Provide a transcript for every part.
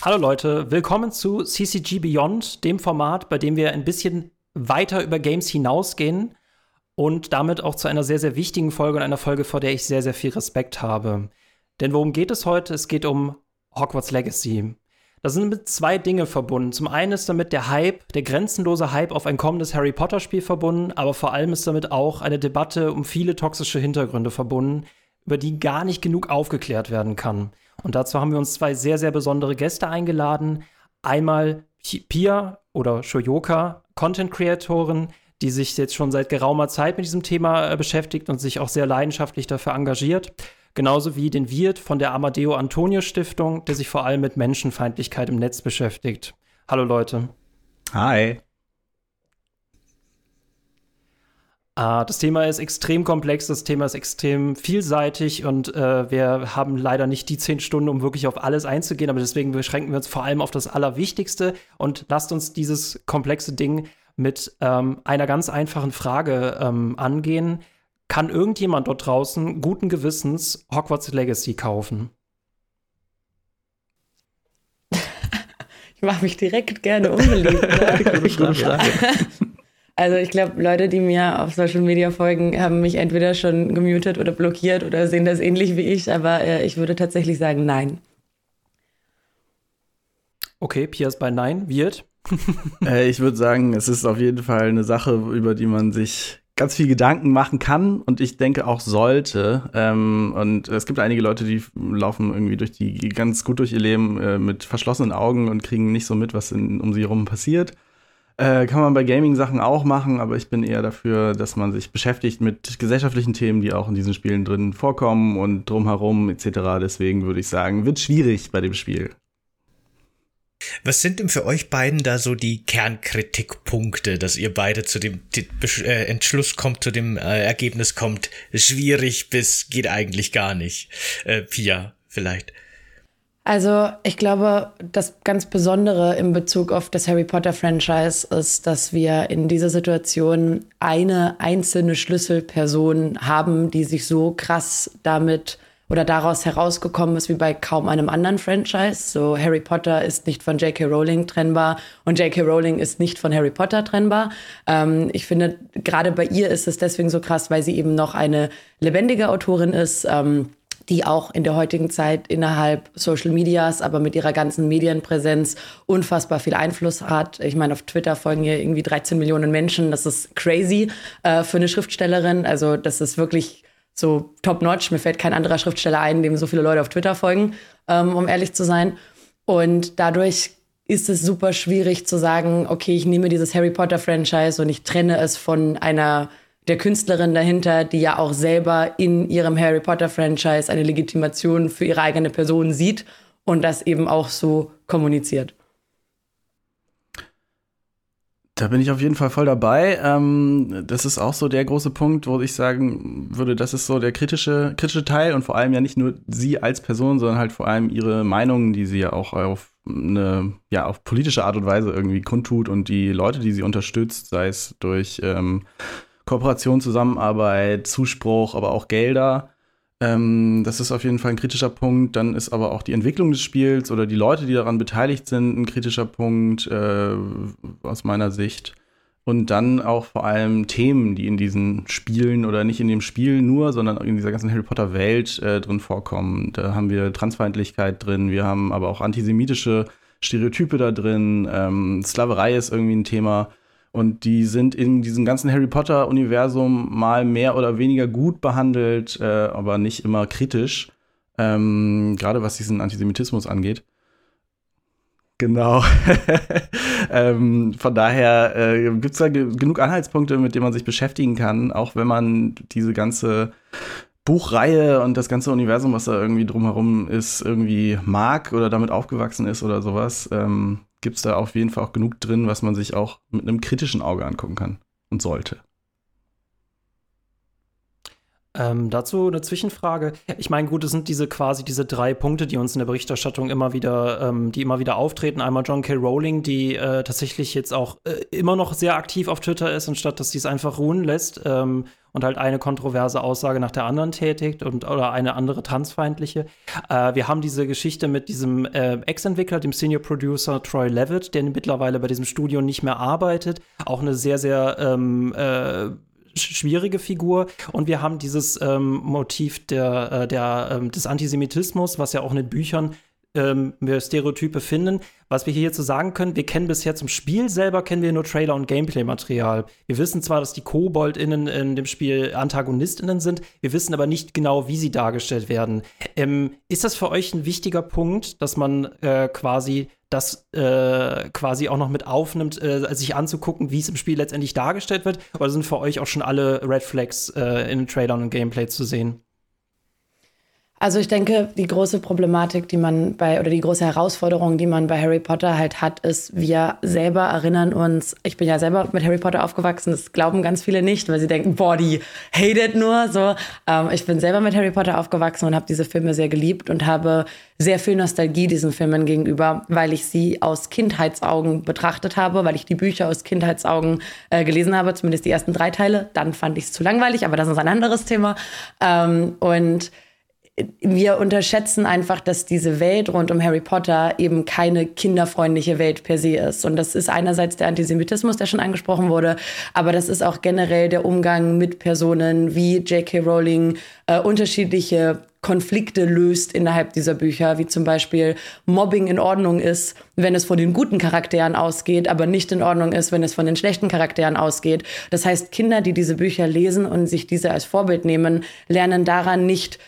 Hallo Leute, willkommen zu CCG Beyond, dem Format, bei dem wir ein bisschen weiter über Games hinausgehen und damit auch zu einer sehr, sehr wichtigen Folge und einer Folge, vor der ich sehr, sehr viel Respekt habe. Denn worum geht es heute? Es geht um Hogwarts Legacy. Das sind mit zwei Dinge verbunden. Zum einen ist damit der Hype, der grenzenlose Hype auf ein kommendes Harry Potter Spiel verbunden, aber vor allem ist damit auch eine Debatte um viele toxische Hintergründe verbunden, über die gar nicht genug aufgeklärt werden kann. Und dazu haben wir uns zwei sehr, sehr besondere Gäste eingeladen. Einmal Pia oder Shoyoka, Content-Creatorin, die sich jetzt schon seit geraumer Zeit mit diesem Thema äh, beschäftigt und sich auch sehr leidenschaftlich dafür engagiert. Genauso wie den Wirt von der Amadeo Antonio Stiftung, der sich vor allem mit Menschenfeindlichkeit im Netz beschäftigt. Hallo Leute. Hi. Das Thema ist extrem komplex, das Thema ist extrem vielseitig und uh, wir haben leider nicht die zehn Stunden, um wirklich auf alles einzugehen, aber deswegen beschränken wir uns vor allem auf das Allerwichtigste und lasst uns dieses komplexe Ding mit ähm, einer ganz einfachen Frage ähm, angehen. Kann irgendjemand dort draußen guten Gewissens Hogwarts Legacy kaufen? ich mache mich direkt gerne unbeliebt. Ne? Also ich glaube, Leute, die mir auf Social Media folgen, haben mich entweder schon gemutet oder blockiert oder sehen das ähnlich wie ich, aber äh, ich würde tatsächlich sagen, nein. Okay, Pia ist bei Nein. Wird? äh, ich würde sagen, es ist auf jeden Fall eine Sache, über die man sich ganz viel Gedanken machen kann und ich denke auch sollte. Ähm, und es gibt einige Leute, die laufen irgendwie durch die ganz gut durch ihr Leben äh, mit verschlossenen Augen und kriegen nicht so mit, was in, um sie herum passiert. Äh, kann man bei Gaming-Sachen auch machen, aber ich bin eher dafür, dass man sich beschäftigt mit gesellschaftlichen Themen, die auch in diesen Spielen drin vorkommen und drumherum etc. Deswegen würde ich sagen, wird schwierig bei dem Spiel. Was sind denn für euch beiden da so die Kernkritikpunkte, dass ihr beide zu dem äh, Entschluss kommt, zu dem äh, Ergebnis kommt, schwierig bis geht eigentlich gar nicht? Äh, Pia, vielleicht. Also ich glaube, das ganz Besondere in Bezug auf das Harry Potter Franchise ist, dass wir in dieser Situation eine einzelne Schlüsselperson haben, die sich so krass damit oder daraus herausgekommen ist wie bei kaum einem anderen Franchise. So Harry Potter ist nicht von J.K. Rowling trennbar und J.K. Rowling ist nicht von Harry Potter trennbar. Ähm, ich finde, gerade bei ihr ist es deswegen so krass, weil sie eben noch eine lebendige Autorin ist. Ähm, die auch in der heutigen Zeit innerhalb Social Medias, aber mit ihrer ganzen Medienpräsenz unfassbar viel Einfluss hat. Ich meine, auf Twitter folgen ihr irgendwie 13 Millionen Menschen. Das ist crazy äh, für eine Schriftstellerin. Also das ist wirklich so top-notch. Mir fällt kein anderer Schriftsteller ein, dem so viele Leute auf Twitter folgen, ähm, um ehrlich zu sein. Und dadurch ist es super schwierig zu sagen, okay, ich nehme dieses Harry Potter-Franchise und ich trenne es von einer der Künstlerin dahinter, die ja auch selber in ihrem Harry Potter-Franchise eine Legitimation für ihre eigene Person sieht und das eben auch so kommuniziert. Da bin ich auf jeden Fall voll dabei. Ähm, das ist auch so der große Punkt, wo ich sagen würde, das ist so der kritische, kritische Teil und vor allem ja nicht nur sie als Person, sondern halt vor allem ihre Meinungen, die sie ja auch auf eine, ja, auf politische Art und Weise irgendwie kundtut und die Leute, die sie unterstützt, sei es durch ähm, Kooperation, Zusammenarbeit, Zuspruch, aber auch Gelder. Ähm, das ist auf jeden Fall ein kritischer Punkt. Dann ist aber auch die Entwicklung des Spiels oder die Leute, die daran beteiligt sind, ein kritischer Punkt äh, aus meiner Sicht. Und dann auch vor allem Themen, die in diesen Spielen oder nicht in dem Spiel nur, sondern in dieser ganzen Harry Potter Welt äh, drin vorkommen. Da haben wir Transfeindlichkeit drin, wir haben aber auch antisemitische Stereotype da drin. Ähm, Sklaverei ist irgendwie ein Thema. Und die sind in diesem ganzen Harry Potter-Universum mal mehr oder weniger gut behandelt, äh, aber nicht immer kritisch. Ähm, Gerade was diesen Antisemitismus angeht. Genau. ähm, von daher äh, gibt es da ge genug Anhaltspunkte, mit denen man sich beschäftigen kann, auch wenn man diese ganze Buchreihe und das ganze Universum, was da irgendwie drumherum ist, irgendwie mag oder damit aufgewachsen ist oder sowas. Ähm, gibt es da auf jeden Fall auch genug drin, was man sich auch mit einem kritischen Auge angucken kann und sollte. Ähm, dazu eine Zwischenfrage. Ich meine, gut, es sind diese quasi diese drei Punkte, die uns in der Berichterstattung immer wieder, ähm, die immer wieder auftreten. Einmal John K. Rowling, die äh, tatsächlich jetzt auch äh, immer noch sehr aktiv auf Twitter ist, anstatt dass sie es einfach ruhen lässt ähm, und halt eine kontroverse Aussage nach der anderen tätigt und oder eine andere transfeindliche. Äh, wir haben diese Geschichte mit diesem äh, Ex-Entwickler, dem Senior Producer Troy Levitt, der mittlerweile bei diesem Studio nicht mehr arbeitet. Auch eine sehr, sehr ähm, äh, schwierige Figur. Und wir haben dieses ähm, Motiv der, äh, der, ähm, des Antisemitismus, was ja auch in den Büchern ähm, Stereotype finden. Was wir hier zu sagen können, wir kennen bisher zum Spiel selber, kennen wir nur Trailer und Gameplay-Material. Wir wissen zwar, dass die KoboldInnen in dem Spiel AntagonistInnen sind, wir wissen aber nicht genau, wie sie dargestellt werden. Ähm, ist das für euch ein wichtiger Punkt, dass man äh, quasi das äh, quasi auch noch mit aufnimmt, äh, sich anzugucken, wie es im Spiel letztendlich dargestellt wird? Oder sind für euch auch schon alle Red Flags äh, in Trailern und Gameplay zu sehen? Also ich denke, die große Problematik, die man bei, oder die große Herausforderung, die man bei Harry Potter halt hat, ist, wir selber erinnern uns, ich bin ja selber mit Harry Potter aufgewachsen, das glauben ganz viele nicht, weil sie denken, boah, die hated nur, so. Ähm, ich bin selber mit Harry Potter aufgewachsen und habe diese Filme sehr geliebt und habe sehr viel Nostalgie diesen Filmen gegenüber, weil ich sie aus Kindheitsaugen betrachtet habe, weil ich die Bücher aus Kindheitsaugen äh, gelesen habe, zumindest die ersten drei Teile. Dann fand ich es zu langweilig, aber das ist ein anderes Thema. Ähm, und wir unterschätzen einfach, dass diese Welt rund um Harry Potter eben keine kinderfreundliche Welt per se ist. Und das ist einerseits der Antisemitismus, der schon angesprochen wurde, aber das ist auch generell der Umgang mit Personen, wie J.K. Rowling äh, unterschiedliche Konflikte löst innerhalb dieser Bücher, wie zum Beispiel Mobbing in Ordnung ist, wenn es von den guten Charakteren ausgeht, aber nicht in Ordnung ist, wenn es von den schlechten Charakteren ausgeht. Das heißt, Kinder, die diese Bücher lesen und sich diese als Vorbild nehmen, lernen daran nicht,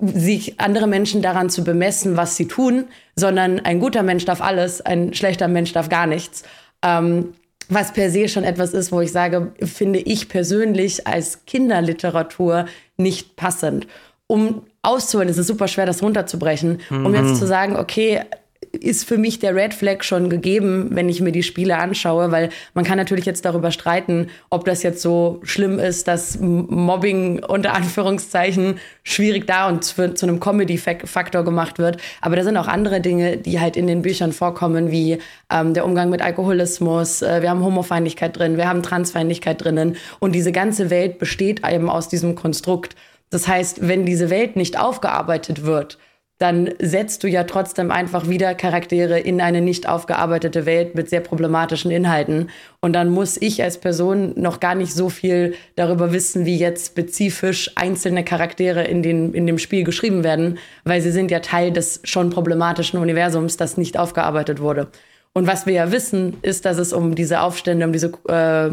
sich andere Menschen daran zu bemessen, was sie tun, sondern ein guter Mensch darf alles, ein schlechter Mensch darf gar nichts. Ähm, was per se schon etwas ist, wo ich sage, finde ich persönlich als Kinderliteratur nicht passend. Um auszuholen, ist es super schwer, das runterzubrechen. Um jetzt mhm. zu sagen, okay, ist für mich der Red Flag schon gegeben, wenn ich mir die Spiele anschaue, weil man kann natürlich jetzt darüber streiten, ob das jetzt so schlimm ist, dass Mobbing unter Anführungszeichen schwierig da und zu, zu einem Comedy-Faktor gemacht wird. Aber da sind auch andere Dinge, die halt in den Büchern vorkommen, wie ähm, der Umgang mit Alkoholismus. Äh, wir haben Homofeindlichkeit drin, wir haben Transfeindlichkeit drinnen und diese ganze Welt besteht eben aus diesem Konstrukt. Das heißt, wenn diese Welt nicht aufgearbeitet wird, dann setzt du ja trotzdem einfach wieder Charaktere in eine nicht aufgearbeitete Welt mit sehr problematischen Inhalten. Und dann muss ich als Person noch gar nicht so viel darüber wissen, wie jetzt spezifisch einzelne Charaktere in, den, in dem Spiel geschrieben werden, weil sie sind ja Teil des schon problematischen Universums, das nicht aufgearbeitet wurde. Und was wir ja wissen, ist, dass es um diese Aufstände, um diese äh,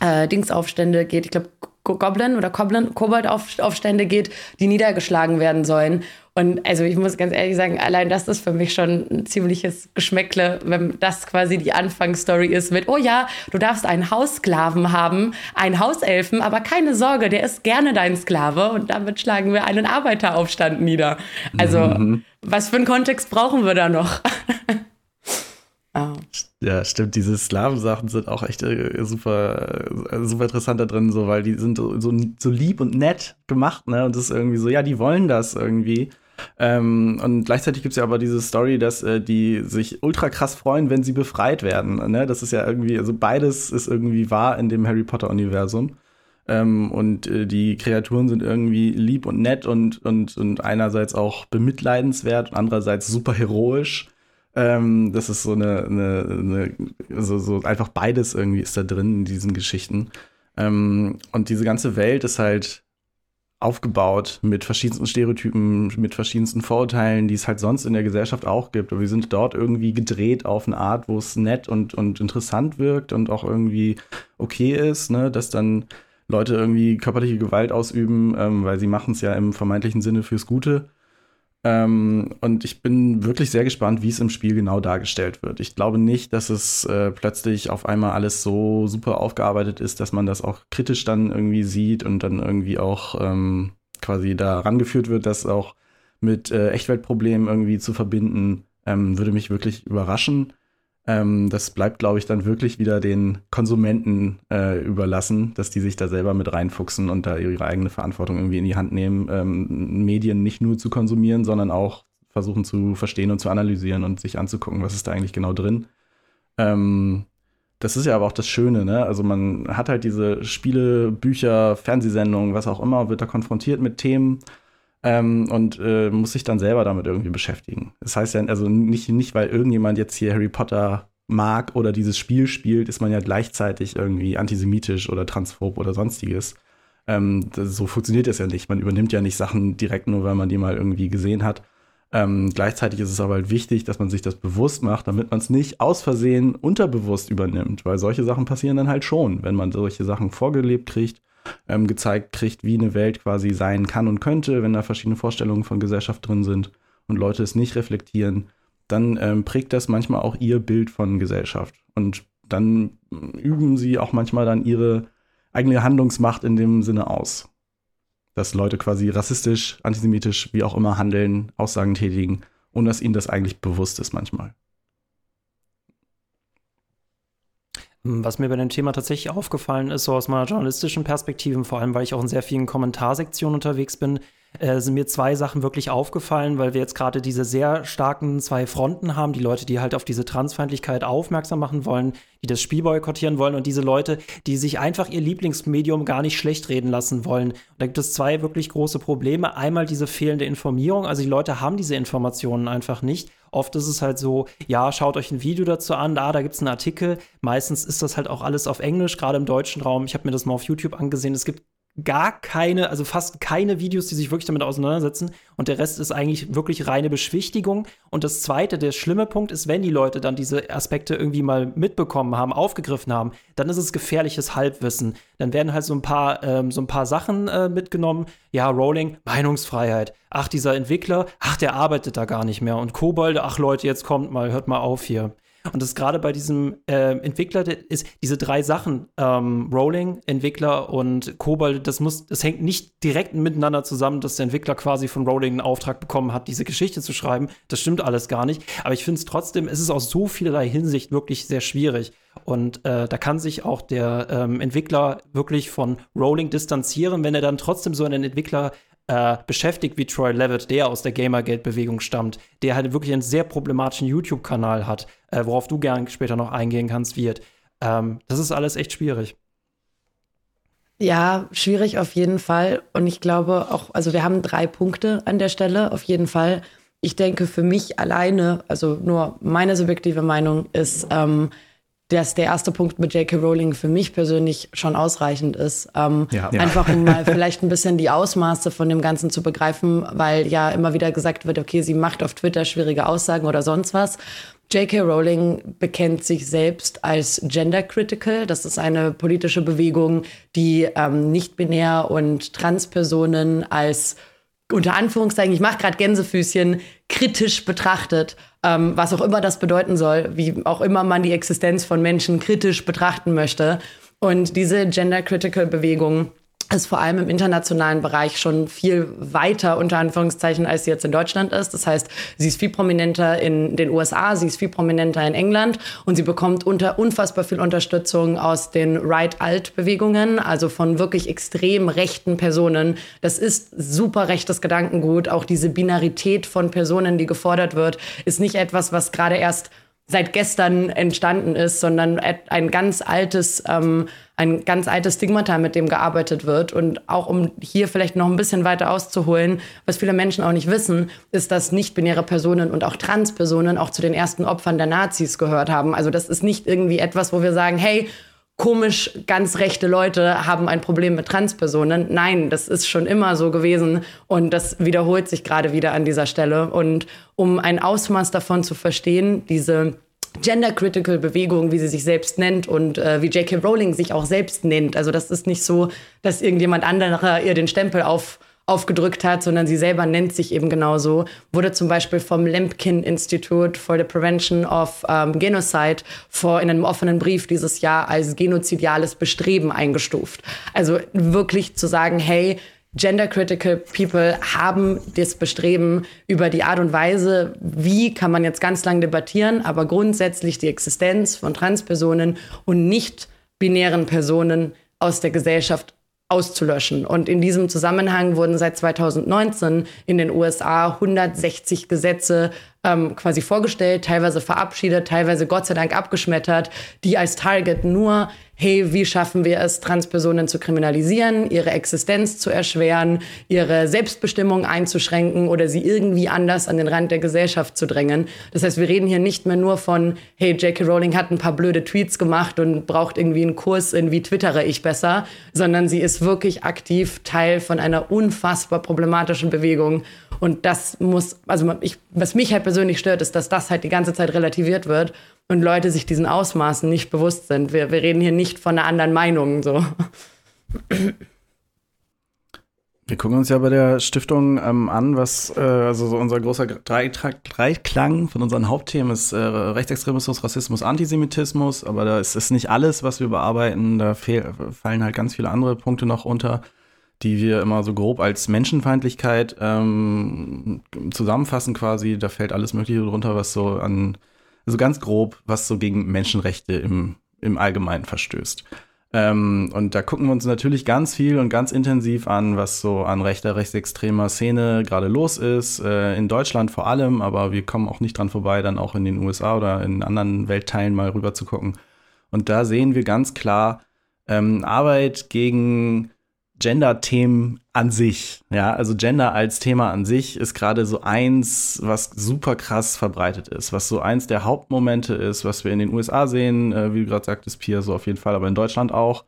äh, Dingsaufstände geht. Ich glaube, Goblin oder Kobold-Aufstände geht, die niedergeschlagen werden sollen. Und also ich muss ganz ehrlich sagen, allein das ist für mich schon ein ziemliches Geschmäckle, wenn das quasi die Anfangsstory ist mit, oh ja, du darfst einen Haussklaven haben, einen Hauselfen, aber keine Sorge, der ist gerne dein Sklave und damit schlagen wir einen Arbeiteraufstand nieder. Also mhm. was für einen Kontext brauchen wir da noch? oh. Ja, stimmt. Diese Sklavensachen sind auch echt äh, super, äh, super interessant da drin, so, weil die sind so, so, so lieb und nett gemacht, ne? Und das ist irgendwie so, ja, die wollen das irgendwie. Ähm, und gleichzeitig gibt es ja aber diese Story, dass äh, die sich ultra krass freuen, wenn sie befreit werden. Ne? Das ist ja irgendwie, also beides ist irgendwie wahr in dem Harry Potter-Universum. Ähm, und äh, die Kreaturen sind irgendwie lieb und nett und, und, und einerseits auch bemitleidenswert und andererseits super heroisch. Ähm, das ist so eine, eine, eine so, so einfach beides irgendwie ist da drin in diesen Geschichten. Ähm, und diese ganze Welt ist halt aufgebaut mit verschiedensten Stereotypen, mit verschiedensten Vorurteilen, die es halt sonst in der Gesellschaft auch gibt. Aber wir sind dort irgendwie gedreht auf eine Art, wo es nett und, und interessant wirkt und auch irgendwie okay ist, ne? dass dann Leute irgendwie körperliche Gewalt ausüben, ähm, weil sie machen es ja im vermeintlichen Sinne fürs Gute. Ähm, und ich bin wirklich sehr gespannt, wie es im Spiel genau dargestellt wird. Ich glaube nicht, dass es äh, plötzlich auf einmal alles so super aufgearbeitet ist, dass man das auch kritisch dann irgendwie sieht und dann irgendwie auch ähm, quasi da rangeführt wird, das auch mit äh, Echtweltproblemen irgendwie zu verbinden, ähm, würde mich wirklich überraschen. Ähm, das bleibt, glaube ich, dann wirklich wieder den Konsumenten äh, überlassen, dass die sich da selber mit reinfuchsen und da ihre eigene Verantwortung irgendwie in die Hand nehmen, ähm, Medien nicht nur zu konsumieren, sondern auch versuchen zu verstehen und zu analysieren und sich anzugucken, was ist da eigentlich genau drin. Ähm, das ist ja aber auch das Schöne, ne? Also man hat halt diese Spiele, Bücher, Fernsehsendungen, was auch immer, wird da konfrontiert mit Themen ähm, und äh, muss sich dann selber damit irgendwie beschäftigen. Das heißt ja, also nicht, nicht, weil irgendjemand jetzt hier Harry Potter mag oder dieses Spiel spielt, ist man ja gleichzeitig irgendwie antisemitisch oder transphob oder sonstiges. Ähm, das, so funktioniert das ja nicht. Man übernimmt ja nicht Sachen direkt nur, weil man die mal irgendwie gesehen hat. Ähm, gleichzeitig ist es aber halt wichtig, dass man sich das bewusst macht, damit man es nicht aus Versehen unterbewusst übernimmt, weil solche Sachen passieren dann halt schon, wenn man solche Sachen vorgelebt kriegt, ähm, gezeigt kriegt, wie eine Welt quasi sein kann und könnte, wenn da verschiedene Vorstellungen von Gesellschaft drin sind und Leute es nicht reflektieren, dann ähm, prägt das manchmal auch ihr Bild von Gesellschaft. Und dann üben sie auch manchmal dann ihre eigene Handlungsmacht in dem Sinne aus dass Leute quasi rassistisch, antisemitisch, wie auch immer handeln, Aussagen tätigen, ohne dass ihnen das eigentlich bewusst ist manchmal. Was mir bei dem Thema tatsächlich aufgefallen ist, so aus meiner journalistischen Perspektive, vor allem weil ich auch in sehr vielen Kommentarsektionen unterwegs bin, äh, sind mir zwei Sachen wirklich aufgefallen, weil wir jetzt gerade diese sehr starken zwei Fronten haben. Die Leute, die halt auf diese Transfeindlichkeit aufmerksam machen wollen, die das Spiel boykottieren wollen und diese Leute, die sich einfach ihr Lieblingsmedium gar nicht schlecht reden lassen wollen. Und da gibt es zwei wirklich große Probleme. Einmal diese fehlende Informierung. Also die Leute haben diese Informationen einfach nicht. Oft ist es halt so, ja, schaut euch ein Video dazu an, da, da gibt es einen Artikel. Meistens ist das halt auch alles auf Englisch, gerade im deutschen Raum. Ich habe mir das mal auf YouTube angesehen. Es gibt gar keine, also fast keine Videos, die sich wirklich damit auseinandersetzen. Und der Rest ist eigentlich wirklich reine Beschwichtigung. Und das zweite, der schlimme Punkt ist, wenn die Leute dann diese Aspekte irgendwie mal mitbekommen haben, aufgegriffen haben, dann ist es gefährliches Halbwissen. Dann werden halt so ein paar, ähm, so ein paar Sachen äh, mitgenommen. Ja, Rolling, Meinungsfreiheit. Ach, dieser Entwickler, ach, der arbeitet da gar nicht mehr. Und Kobolde, ach Leute, jetzt kommt mal, hört mal auf hier. Und das gerade bei diesem äh, Entwickler ist diese drei Sachen, ähm, Rolling, Entwickler und Kobold, das muss, das hängt nicht direkt miteinander zusammen, dass der Entwickler quasi von Rolling einen Auftrag bekommen hat, diese Geschichte zu schreiben. Das stimmt alles gar nicht. Aber ich finde es trotzdem, es ist aus so vielerlei Hinsicht wirklich sehr schwierig. Und äh, da kann sich auch der ähm, Entwickler wirklich von Rolling distanzieren, wenn er dann trotzdem so einen Entwickler äh, beschäftigt wie Troy Levitt, der aus der Gamergate-Bewegung stammt, der halt wirklich einen sehr problematischen YouTube-Kanal hat, äh, worauf du gern später noch eingehen kannst, wird. Ähm, das ist alles echt schwierig. Ja, schwierig auf jeden Fall. Und ich glaube auch, also wir haben drei Punkte an der Stelle, auf jeden Fall. Ich denke, für mich alleine, also nur meine subjektive Meinung ist, ähm, dass der erste Punkt mit J.K. Rowling für mich persönlich schon ausreichend ist. Ähm, ja. Einfach um mal vielleicht ein bisschen die Ausmaße von dem Ganzen zu begreifen, weil ja immer wieder gesagt wird, okay, sie macht auf Twitter schwierige Aussagen oder sonst was. J.K. Rowling bekennt sich selbst als gender critical. Das ist eine politische Bewegung, die ähm, nicht-binär und Transpersonen als unter Anführungszeichen, ich mache gerade Gänsefüßchen, kritisch betrachtet, ähm, was auch immer das bedeuten soll, wie auch immer man die Existenz von Menschen kritisch betrachten möchte. Und diese Gender-Critical-Bewegung ist vor allem im internationalen Bereich schon viel weiter, unter Anführungszeichen, als sie jetzt in Deutschland ist. Das heißt, sie ist viel prominenter in den USA, sie ist viel prominenter in England und sie bekommt unter unfassbar viel Unterstützung aus den Right-Alt-Bewegungen, also von wirklich extrem rechten Personen. Das ist super rechtes Gedankengut. Auch diese Binarität von Personen, die gefordert wird, ist nicht etwas, was gerade erst seit gestern entstanden ist, sondern ein ganz altes, ähm, ein ganz altes Stigmata, mit dem gearbeitet wird. Und auch um hier vielleicht noch ein bisschen weiter auszuholen, was viele Menschen auch nicht wissen, ist, dass nicht-binäre Personen und auch Transpersonen auch zu den ersten Opfern der Nazis gehört haben. Also das ist nicht irgendwie etwas, wo wir sagen, hey, komisch, ganz rechte Leute haben ein Problem mit Transpersonen. Nein, das ist schon immer so gewesen und das wiederholt sich gerade wieder an dieser Stelle. Und um ein Ausmaß davon zu verstehen, diese Gender-Critical Bewegung, wie sie sich selbst nennt und äh, wie J.K. Rowling sich auch selbst nennt. Also das ist nicht so, dass irgendjemand anderer ihr den Stempel auf aufgedrückt hat, sondern sie selber nennt sich eben genauso, wurde zum Beispiel vom Lemkin Institute for the Prevention of um, Genocide vor in einem offenen Brief dieses Jahr als genozidiales Bestreben eingestuft. Also wirklich zu sagen, hey, Gender-critical People haben das Bestreben über die Art und Weise, wie kann man jetzt ganz lang debattieren, aber grundsätzlich die Existenz von Transpersonen und nicht binären Personen aus der Gesellschaft auszulöschen. Und in diesem Zusammenhang wurden seit 2019 in den USA 160 Gesetze ähm, quasi vorgestellt, teilweise verabschiedet, teilweise Gott sei Dank abgeschmettert, die als Target nur hey, wie schaffen wir es, Transpersonen zu kriminalisieren, ihre Existenz zu erschweren, ihre Selbstbestimmung einzuschränken oder sie irgendwie anders an den Rand der Gesellschaft zu drängen. Das heißt, wir reden hier nicht mehr nur von, hey, J.K. Rowling hat ein paar blöde Tweets gemacht und braucht irgendwie einen Kurs in wie twittere ich besser, sondern sie ist wirklich aktiv Teil von einer unfassbar problematischen Bewegung. Und das muss, also ich, was mich halt persönlich stört, ist, dass das halt die ganze Zeit relativiert wird und Leute sich diesen Ausmaßen nicht bewusst sind. Wir, wir reden hier nicht von einer anderen Meinung. So. Wir gucken uns ja bei der Stiftung ähm, an, was äh, also so unser großer Dreiklang von unseren Hauptthemen ist äh, Rechtsextremismus, Rassismus, Antisemitismus, aber da ist es nicht alles, was wir bearbeiten. Da fallen halt ganz viele andere Punkte noch unter, die wir immer so grob als Menschenfeindlichkeit ähm, zusammenfassen quasi. Da fällt alles Mögliche drunter, was so an also ganz grob, was so gegen Menschenrechte im, im Allgemeinen verstößt. Ähm, und da gucken wir uns natürlich ganz viel und ganz intensiv an, was so an rechter, rechtsextremer Szene gerade los ist. Äh, in Deutschland vor allem, aber wir kommen auch nicht dran vorbei, dann auch in den USA oder in anderen Weltteilen mal rüber zu gucken. Und da sehen wir ganz klar ähm, Arbeit gegen Gender-Themen an sich. Ja, also Gender als Thema an sich ist gerade so eins, was super krass verbreitet ist, was so eins der Hauptmomente ist, was wir in den USA sehen, äh, wie du gerade sagtest, Pia, so auf jeden Fall, aber in Deutschland auch.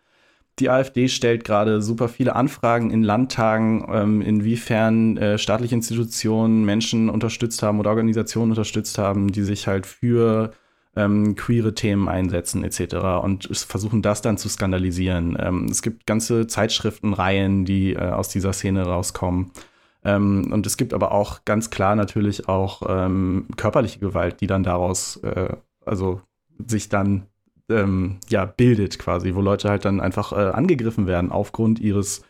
Die AfD stellt gerade super viele Anfragen in Landtagen, ähm, inwiefern äh, staatliche Institutionen Menschen unterstützt haben oder Organisationen unterstützt haben, die sich halt für ähm, queere Themen einsetzen etc. und versuchen das dann zu skandalisieren. Ähm, es gibt ganze Zeitschriftenreihen, die äh, aus dieser Szene rauskommen. Ähm, und es gibt aber auch ganz klar natürlich auch ähm, körperliche Gewalt, die dann daraus, äh, also sich dann ähm, ja, bildet quasi, wo Leute halt dann einfach äh, angegriffen werden aufgrund ihres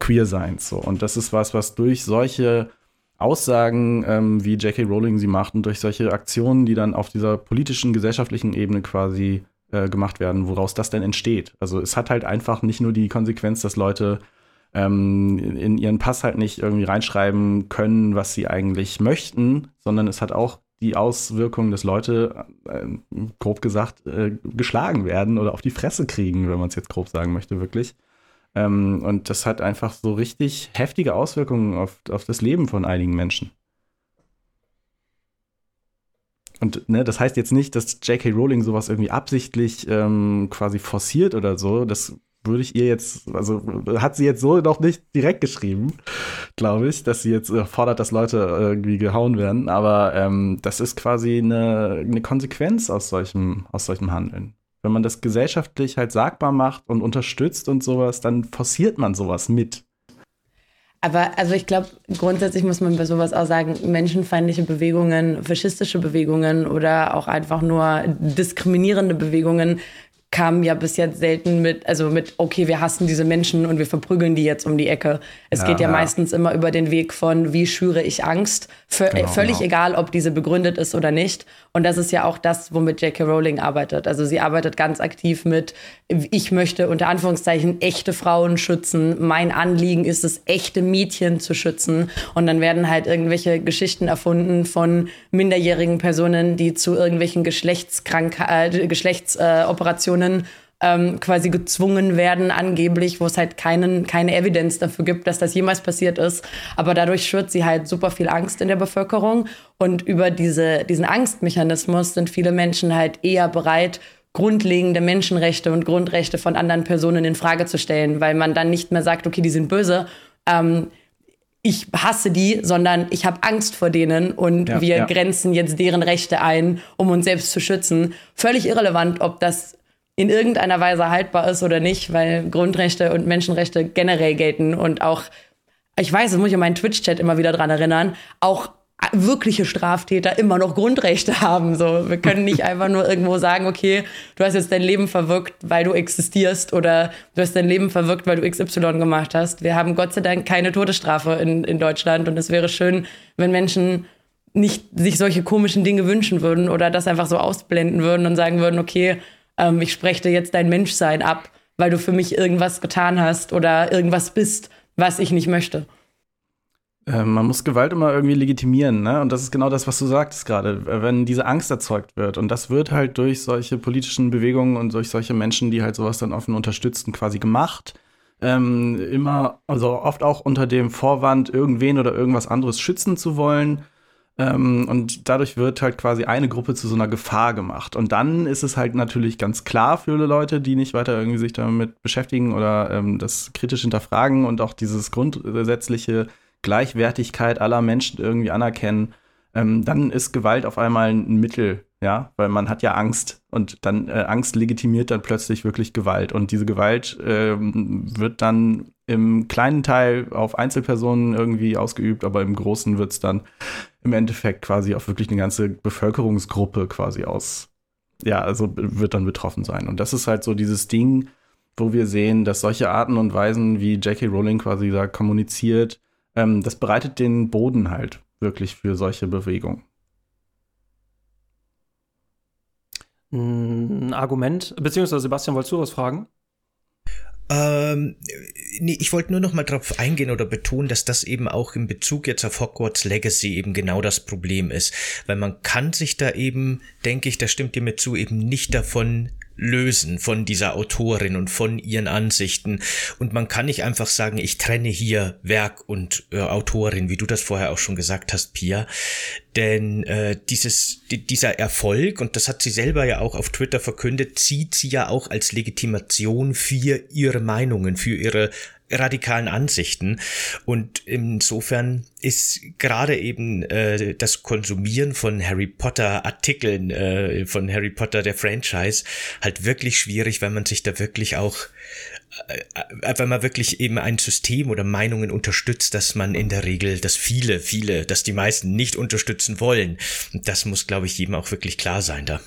Queerseins. So. Und das ist was, was durch solche Aussagen, ähm, wie J.K. Rowling sie macht und durch solche Aktionen, die dann auf dieser politischen, gesellschaftlichen Ebene quasi äh, gemacht werden, woraus das denn entsteht. Also es hat halt einfach nicht nur die Konsequenz, dass Leute ähm, in ihren Pass halt nicht irgendwie reinschreiben können, was sie eigentlich möchten, sondern es hat auch die Auswirkung, dass Leute, äh, grob gesagt, äh, geschlagen werden oder auf die Fresse kriegen, wenn man es jetzt grob sagen möchte, wirklich. Ähm, und das hat einfach so richtig heftige Auswirkungen auf, auf das Leben von einigen Menschen. Und ne, das heißt jetzt nicht, dass J.K. Rowling sowas irgendwie absichtlich ähm, quasi forciert oder so. Das würde ich ihr jetzt, also hat sie jetzt so noch nicht direkt geschrieben, glaube ich, dass sie jetzt fordert, dass Leute irgendwie gehauen werden. Aber ähm, das ist quasi eine, eine Konsequenz aus solchem, aus solchem Handeln wenn man das gesellschaftlich halt sagbar macht und unterstützt und sowas, dann forciert man sowas mit. Aber also ich glaube, grundsätzlich muss man bei sowas auch sagen, menschenfeindliche Bewegungen, faschistische Bewegungen oder auch einfach nur diskriminierende Bewegungen kam ja bis jetzt selten mit, also mit, okay, wir hassen diese Menschen und wir verprügeln die jetzt um die Ecke. Es ja, geht ja, ja, meistens immer über den Weg von, wie schüre ich Angst, v genau, völlig genau. egal, ob diese begründet ist oder nicht. Und das ist ja auch das, womit J.K. Rowling arbeitet. Also sie arbeitet ganz aktiv mit, ich möchte unter Anführungszeichen echte Frauen schützen. Mein Anliegen ist es, echte Mädchen zu schützen. Und dann werden halt irgendwelche Geschichten erfunden von minderjährigen Personen, die zu irgendwelchen Geschlechtskrankheiten, äh, Geschlechtsoperationen ähm, quasi gezwungen werden, angeblich, wo es halt keinen, keine Evidenz dafür gibt, dass das jemals passiert ist. Aber dadurch schürt sie halt super viel Angst in der Bevölkerung. Und über diese, diesen Angstmechanismus sind viele Menschen halt eher bereit, grundlegende Menschenrechte und Grundrechte von anderen Personen in Frage zu stellen, weil man dann nicht mehr sagt, okay, die sind böse. Ähm, ich hasse die, sondern ich habe Angst vor denen und ja, wir ja. grenzen jetzt deren Rechte ein, um uns selbst zu schützen. Völlig irrelevant, ob das in irgendeiner Weise haltbar ist oder nicht, weil Grundrechte und Menschenrechte generell gelten und auch, ich weiß, das muss ich an meinen Twitch-Chat immer wieder dran erinnern, auch wirkliche Straftäter immer noch Grundrechte haben. So, wir können nicht einfach nur irgendwo sagen, okay, du hast jetzt dein Leben verwirkt, weil du existierst oder du hast dein Leben verwirkt, weil du XY gemacht hast. Wir haben Gott sei Dank keine Todesstrafe in, in Deutschland und es wäre schön, wenn Menschen nicht sich solche komischen Dinge wünschen würden oder das einfach so ausblenden würden und sagen würden, okay, ähm, ich spreche dir jetzt dein Menschsein ab, weil du für mich irgendwas getan hast oder irgendwas bist, was ich nicht möchte. Ähm, man muss Gewalt immer irgendwie legitimieren, ne? Und das ist genau das, was du sagtest gerade, wenn diese Angst erzeugt wird. Und das wird halt durch solche politischen Bewegungen und durch solche Menschen, die halt sowas dann offen unterstützen, quasi gemacht. Ähm, immer, also oft auch unter dem Vorwand, irgendwen oder irgendwas anderes schützen zu wollen. Ähm, und dadurch wird halt quasi eine Gruppe zu so einer Gefahr gemacht. Und dann ist es halt natürlich ganz klar für Leute, die nicht weiter irgendwie sich damit beschäftigen oder ähm, das kritisch hinterfragen und auch dieses grundsätzliche Gleichwertigkeit aller Menschen irgendwie anerkennen, ähm, dann ist Gewalt auf einmal ein Mittel, ja, weil man hat ja Angst und dann äh, Angst legitimiert dann plötzlich wirklich Gewalt und diese Gewalt ähm, wird dann im kleinen Teil auf Einzelpersonen irgendwie ausgeübt, aber im Großen wird es dann im Endeffekt quasi auf wirklich eine ganze Bevölkerungsgruppe quasi aus, ja, also wird dann betroffen sein. Und das ist halt so dieses Ding, wo wir sehen, dass solche Arten und Weisen, wie J.K. Rowling quasi da kommuniziert, ähm, das bereitet den Boden halt wirklich für solche Bewegungen. Ein Argument, beziehungsweise Sebastian, wolltest du was fragen? Ähm, nee, ich wollte nur noch mal darauf eingehen oder betonen, dass das eben auch in Bezug jetzt auf Hogwarts Legacy eben genau das Problem ist. Weil man kann sich da eben, denke ich, da stimmt ihr mir zu, eben nicht davon lösen von dieser Autorin und von ihren Ansichten. Und man kann nicht einfach sagen, ich trenne hier Werk und äh, Autorin, wie du das vorher auch schon gesagt hast, Pia. Denn äh, dieses, die, dieser Erfolg, und das hat sie selber ja auch auf Twitter verkündet, zieht sie ja auch als Legitimation für ihre Meinungen, für ihre radikalen Ansichten. Und insofern ist gerade eben äh, das Konsumieren von Harry Potter Artikeln, äh, von Harry Potter der Franchise, halt wirklich schwierig, weil man sich da wirklich auch äh, äh, wenn man wirklich eben ein System oder Meinungen unterstützt, dass man in der Regel, dass viele, viele, dass die meisten nicht unterstützen wollen. Und das muss, glaube ich, jedem auch wirklich klar sein da.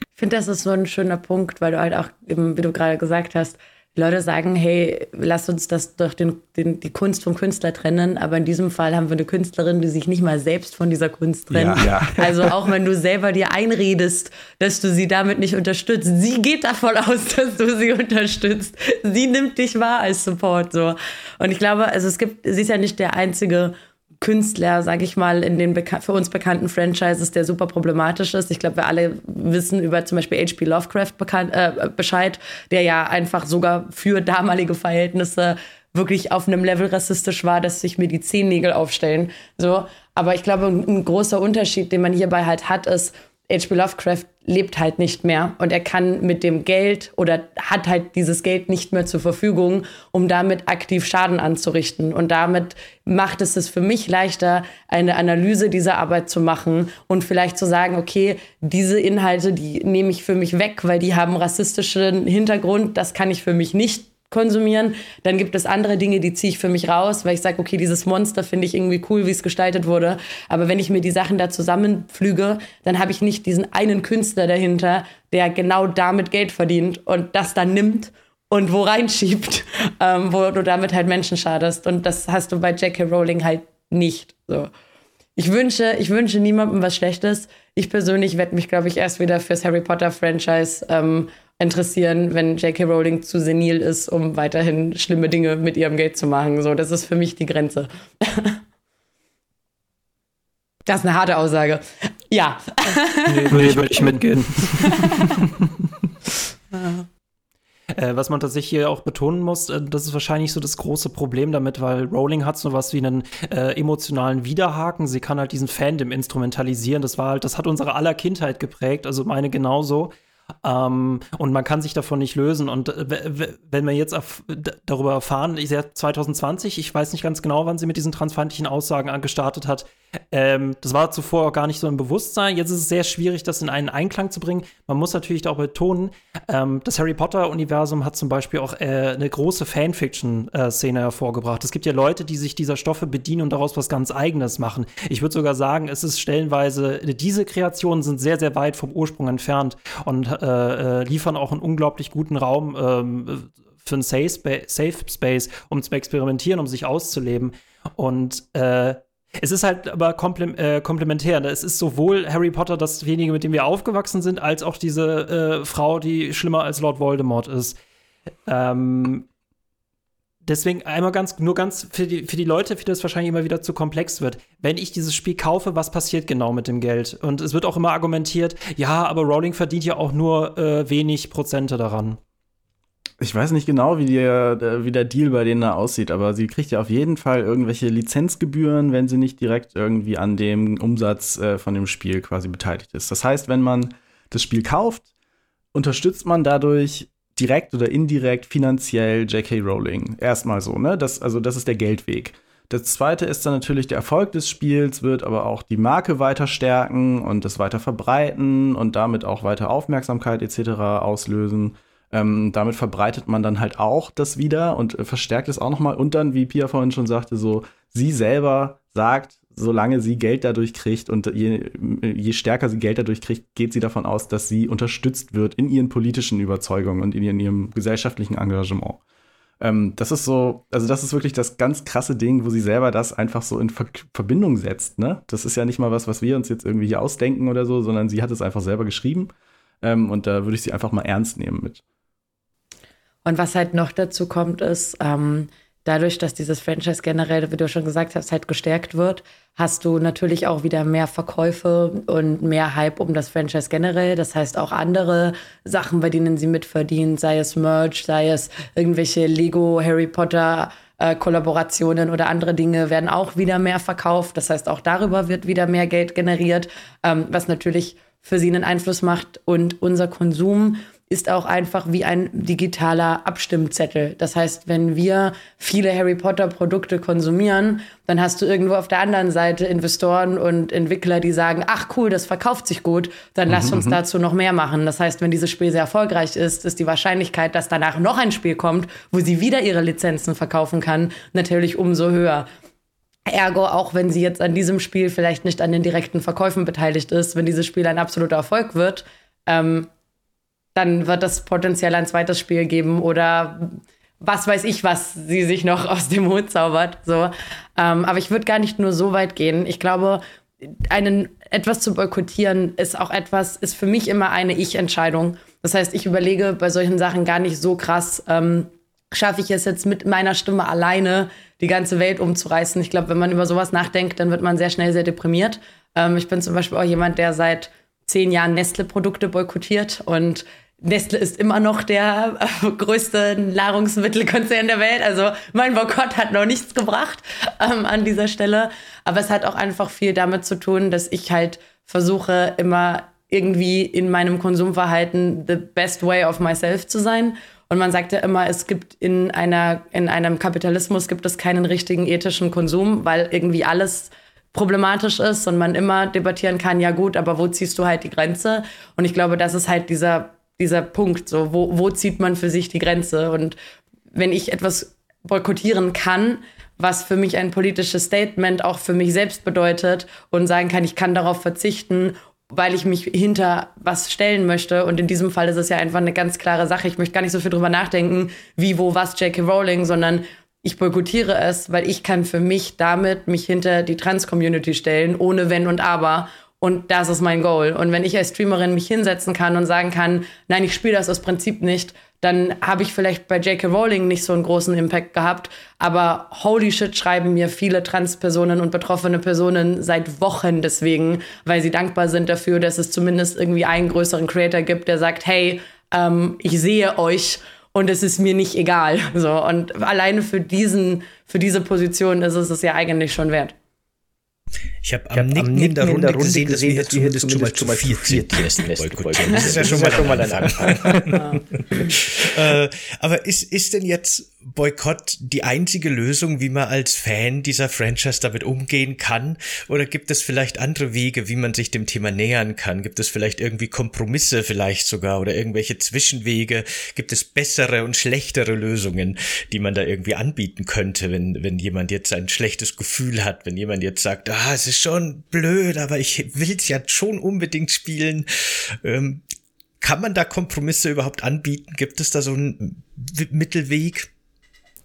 Ich finde, das ist so ein schöner Punkt, weil du halt auch, eben, wie du gerade gesagt hast, Leute sagen, hey, lass uns das durch den, den, die Kunst vom Künstler trennen. Aber in diesem Fall haben wir eine Künstlerin, die sich nicht mal selbst von dieser Kunst trennt. Ja, ja. Also auch wenn du selber dir einredest, dass du sie damit nicht unterstützt, sie geht davon aus, dass du sie unterstützt. Sie nimmt dich wahr als Support. So. Und ich glaube, also es gibt, sie ist ja nicht der einzige Künstler, sage ich mal, in den für uns bekannten Franchises, der super problematisch ist. Ich glaube, wir alle wissen über zum Beispiel H.P. Lovecraft bekannt, äh, Bescheid, der ja einfach sogar für damalige Verhältnisse wirklich auf einem Level rassistisch war, dass sich mir die Zehennägel aufstellen. So, aber ich glaube, ein großer Unterschied, den man hierbei halt hat, ist, H.P. Lovecraft lebt halt nicht mehr und er kann mit dem Geld oder hat halt dieses Geld nicht mehr zur Verfügung, um damit aktiv Schaden anzurichten. Und damit macht es es für mich leichter, eine Analyse dieser Arbeit zu machen und vielleicht zu sagen, okay, diese Inhalte, die nehme ich für mich weg, weil die haben rassistischen Hintergrund, das kann ich für mich nicht konsumieren. Dann gibt es andere Dinge, die ziehe ich für mich raus, weil ich sage, okay, dieses Monster finde ich irgendwie cool, wie es gestaltet wurde. Aber wenn ich mir die Sachen da zusammenpflüge, dann habe ich nicht diesen einen Künstler dahinter, der genau damit Geld verdient und das dann nimmt und wo reinschiebt, ähm, wo du damit halt Menschen schadest. Und das hast du bei J.K. Rowling halt nicht. So. Ich wünsche, ich wünsche niemandem was Schlechtes. Ich persönlich werde mich, glaube ich, erst wieder fürs Harry Potter Franchise ähm, interessieren, wenn J.K. Rowling zu senil ist, um weiterhin schlimme Dinge mit ihrem Geld zu machen. So, das ist für mich die Grenze. das ist eine harte Aussage. Ja. Nee, nee würde ich mitgehen. Äh, was man tatsächlich hier auch betonen muss, äh, das ist wahrscheinlich so das große Problem damit, weil Rowling hat so was wie einen äh, emotionalen Widerhaken. Sie kann halt diesen Fandom instrumentalisieren. Das war halt, das hat unsere aller Kindheit geprägt, also meine genauso. Ähm, und man kann sich davon nicht lösen. Und äh, wenn wir jetzt erf darüber erfahren, ich sehe 2020, ich weiß nicht ganz genau, wann sie mit diesen transfeindlichen Aussagen gestartet hat, Ähm, das war zuvor auch gar nicht so im Bewusstsein. Jetzt ist es sehr schwierig, das in einen Einklang zu bringen. Man muss natürlich auch betonen, ähm, das Harry Potter-Universum hat zum Beispiel auch äh, eine große Fanfiction-Szene hervorgebracht. Es gibt ja Leute, die sich dieser Stoffe bedienen und daraus was ganz Eigenes machen. Ich würde sogar sagen, es ist stellenweise, diese Kreationen sind sehr, sehr weit vom Ursprung entfernt und äh, äh, liefern auch einen unglaublich guten Raum ähm, für einen Safe, Space, um zu experimentieren, um sich auszuleben. Und äh, es ist halt aber äh, komplementär. Es ist sowohl Harry Potter dasjenige, mit dem wir aufgewachsen sind, als auch diese äh, Frau, die schlimmer als Lord Voldemort ist. Ähm, deswegen einmal ganz, nur ganz für die, für die Leute, für die das wahrscheinlich immer wieder zu komplex wird. Wenn ich dieses Spiel kaufe, was passiert genau mit dem Geld? Und es wird auch immer argumentiert, ja, aber Rowling verdient ja auch nur äh, wenig Prozente daran. Ich weiß nicht genau, wie der, wie der Deal bei denen da aussieht, aber sie kriegt ja auf jeden Fall irgendwelche Lizenzgebühren, wenn sie nicht direkt irgendwie an dem Umsatz äh, von dem Spiel quasi beteiligt ist. Das heißt, wenn man das Spiel kauft, unterstützt man dadurch direkt oder indirekt finanziell J.K. Rowling. Erstmal so, ne? Das, also, das ist der Geldweg. Das zweite ist dann natürlich der Erfolg des Spiels, wird aber auch die Marke weiter stärken und das weiter verbreiten und damit auch weiter Aufmerksamkeit etc. auslösen. Ähm, damit verbreitet man dann halt auch das wieder und äh, verstärkt es auch nochmal. Und dann, wie Pia vorhin schon sagte, so, sie selber sagt, solange sie Geld dadurch kriegt und je, je stärker sie Geld dadurch kriegt, geht sie davon aus, dass sie unterstützt wird in ihren politischen Überzeugungen und in ihrem, in ihrem gesellschaftlichen Engagement. Ähm, das ist so, also das ist wirklich das ganz krasse Ding, wo sie selber das einfach so in Ver Verbindung setzt. Ne? Das ist ja nicht mal was, was wir uns jetzt irgendwie hier ausdenken oder so, sondern sie hat es einfach selber geschrieben. Ähm, und da würde ich sie einfach mal ernst nehmen mit. Und was halt noch dazu kommt, ist, ähm, dadurch, dass dieses Franchise generell, wie du schon gesagt hast, halt gestärkt wird, hast du natürlich auch wieder mehr Verkäufe und mehr Hype um das Franchise generell. Das heißt auch andere Sachen, bei denen sie mitverdienen, sei es Merch, sei es irgendwelche Lego, Harry Potter. Äh, Kollaborationen oder andere Dinge werden auch wieder mehr verkauft. Das heißt, auch darüber wird wieder mehr Geld generiert, ähm, was natürlich für sie einen Einfluss macht. Und unser Konsum ist auch einfach wie ein digitaler Abstimmzettel. Das heißt, wenn wir viele Harry Potter Produkte konsumieren, dann hast du irgendwo auf der anderen Seite Investoren und Entwickler, die sagen, ach cool, das verkauft sich gut, dann lass uns mhm. dazu noch mehr machen. Das heißt, wenn dieses Spiel sehr erfolgreich ist, ist die Wahrscheinlichkeit, dass danach noch ein Spiel kommt, wo sie wieder ihre Lizenzen verkaufen kann, natürlich umso höher. Ergo, auch wenn sie jetzt an diesem Spiel vielleicht nicht an den direkten Verkäufen beteiligt ist, wenn dieses Spiel ein absoluter Erfolg wird, ähm, dann wird es potenziell ein zweites Spiel geben oder was weiß ich, was sie sich noch aus dem Hut zaubert. So. Ähm, aber ich würde gar nicht nur so weit gehen. Ich glaube, einen etwas zu boykottieren ist auch etwas, ist für mich immer eine Ich-Entscheidung. Das heißt, ich überlege bei solchen Sachen gar nicht so krass, ähm, schaffe ich es jetzt mit meiner Stimme alleine, die ganze Welt umzureißen. Ich glaube, wenn man über sowas nachdenkt, dann wird man sehr schnell sehr deprimiert. Ähm, ich bin zum Beispiel auch jemand, der seit zehn Jahren Nestle-Produkte boykottiert und Nestle ist immer noch der äh, größte Nahrungsmittelkonzern der Welt. Also mein Boykott hat noch nichts gebracht ähm, an dieser Stelle. Aber es hat auch einfach viel damit zu tun, dass ich halt versuche, immer irgendwie in meinem Konsumverhalten the best way of myself zu sein. Und man sagt ja immer, es gibt in einer, in einem Kapitalismus gibt es keinen richtigen ethischen Konsum, weil irgendwie alles problematisch ist und man immer debattieren kann, ja gut, aber wo ziehst du halt die Grenze? Und ich glaube, das ist halt dieser dieser Punkt, so wo, wo zieht man für sich die Grenze? Und wenn ich etwas boykottieren kann, was für mich ein politisches Statement auch für mich selbst bedeutet und sagen kann, ich kann darauf verzichten, weil ich mich hinter was stellen möchte. Und in diesem Fall ist es ja einfach eine ganz klare Sache. Ich möchte gar nicht so viel drüber nachdenken, wie, wo, was J.K. Rowling, sondern ich boykottiere es, weil ich kann für mich damit mich hinter die Trans-Community stellen, ohne Wenn und Aber. Und das ist mein Goal. Und wenn ich als Streamerin mich hinsetzen kann und sagen kann, nein, ich spiele das aus Prinzip nicht, dann habe ich vielleicht bei J.K. Rowling nicht so einen großen Impact gehabt. Aber holy shit schreiben mir viele Transpersonen und betroffene Personen seit Wochen deswegen, weil sie dankbar sind dafür, dass es zumindest irgendwie einen größeren Creator gibt, der sagt, hey, ähm, ich sehe euch und es ist mir nicht egal. So und alleine für diesen, für diese Position ist es es ja eigentlich schon wert. Ich habe am, Nicken, am Nicken in der Runde, in der Runde gesehen, gesehen, dass du hättest schon mal zu viert boykottieren. Das ist ja schon mal, schon mal ein Anfang. äh, aber ist, ist denn jetzt Boykott die einzige Lösung, wie man als Fan dieser Franchise damit umgehen kann? Oder gibt es vielleicht andere Wege, wie man sich dem Thema nähern kann? Gibt es vielleicht irgendwie Kompromisse vielleicht sogar oder irgendwelche Zwischenwege? Gibt es bessere und schlechtere Lösungen, die man da irgendwie anbieten könnte, wenn, wenn jemand jetzt ein schlechtes Gefühl hat, wenn jemand jetzt sagt, ah, es ist schon blöd, aber ich will es ja schon unbedingt spielen. Ähm, kann man da Kompromisse überhaupt anbieten? Gibt es da so einen Mittelweg?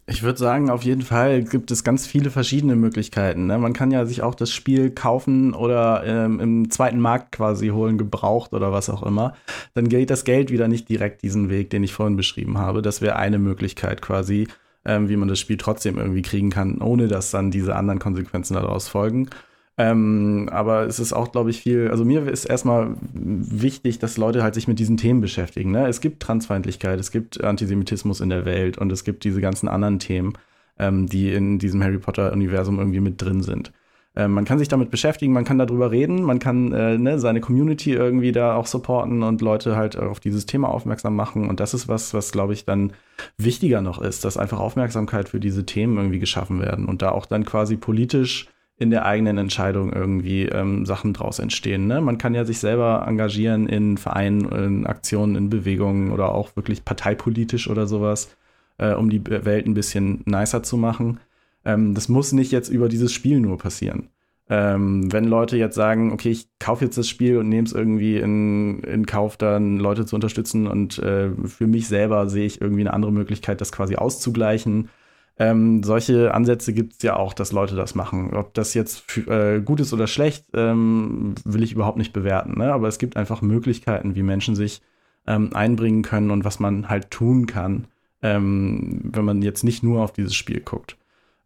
Ich würde sagen, auf jeden Fall gibt es ganz viele verschiedene Möglichkeiten. Ne? Man kann ja sich auch das Spiel kaufen oder ähm, im zweiten Markt quasi holen, gebraucht oder was auch immer. Dann geht das Geld wieder nicht direkt diesen Weg, den ich vorhin beschrieben habe. Das wäre eine Möglichkeit quasi, ähm, wie man das Spiel trotzdem irgendwie kriegen kann, ohne dass dann diese anderen Konsequenzen daraus folgen. Ähm, aber es ist auch, glaube ich, viel, also mir ist erstmal wichtig, dass Leute halt sich mit diesen Themen beschäftigen. Ne? Es gibt Transfeindlichkeit, es gibt Antisemitismus in der Welt und es gibt diese ganzen anderen Themen, ähm, die in diesem Harry Potter-Universum irgendwie mit drin sind. Ähm, man kann sich damit beschäftigen, man kann darüber reden, man kann äh, ne, seine Community irgendwie da auch supporten und Leute halt auf dieses Thema aufmerksam machen. Und das ist was, was, glaube ich, dann wichtiger noch ist, dass einfach Aufmerksamkeit für diese Themen irgendwie geschaffen werden und da auch dann quasi politisch in der eigenen Entscheidung irgendwie ähm, Sachen draus entstehen. Ne? Man kann ja sich selber engagieren in Vereinen, in Aktionen, in Bewegungen oder auch wirklich parteipolitisch oder sowas, äh, um die Welt ein bisschen nicer zu machen. Ähm, das muss nicht jetzt über dieses Spiel nur passieren. Ähm, wenn Leute jetzt sagen, okay, ich kaufe jetzt das Spiel und nehme es irgendwie in, in Kauf, dann Leute zu unterstützen und äh, für mich selber sehe ich irgendwie eine andere Möglichkeit, das quasi auszugleichen ähm, solche Ansätze gibt es ja auch, dass Leute das machen. Ob das jetzt äh, gut ist oder schlecht, ähm, will ich überhaupt nicht bewerten. Ne? Aber es gibt einfach Möglichkeiten, wie Menschen sich ähm, einbringen können und was man halt tun kann, ähm, wenn man jetzt nicht nur auf dieses Spiel guckt.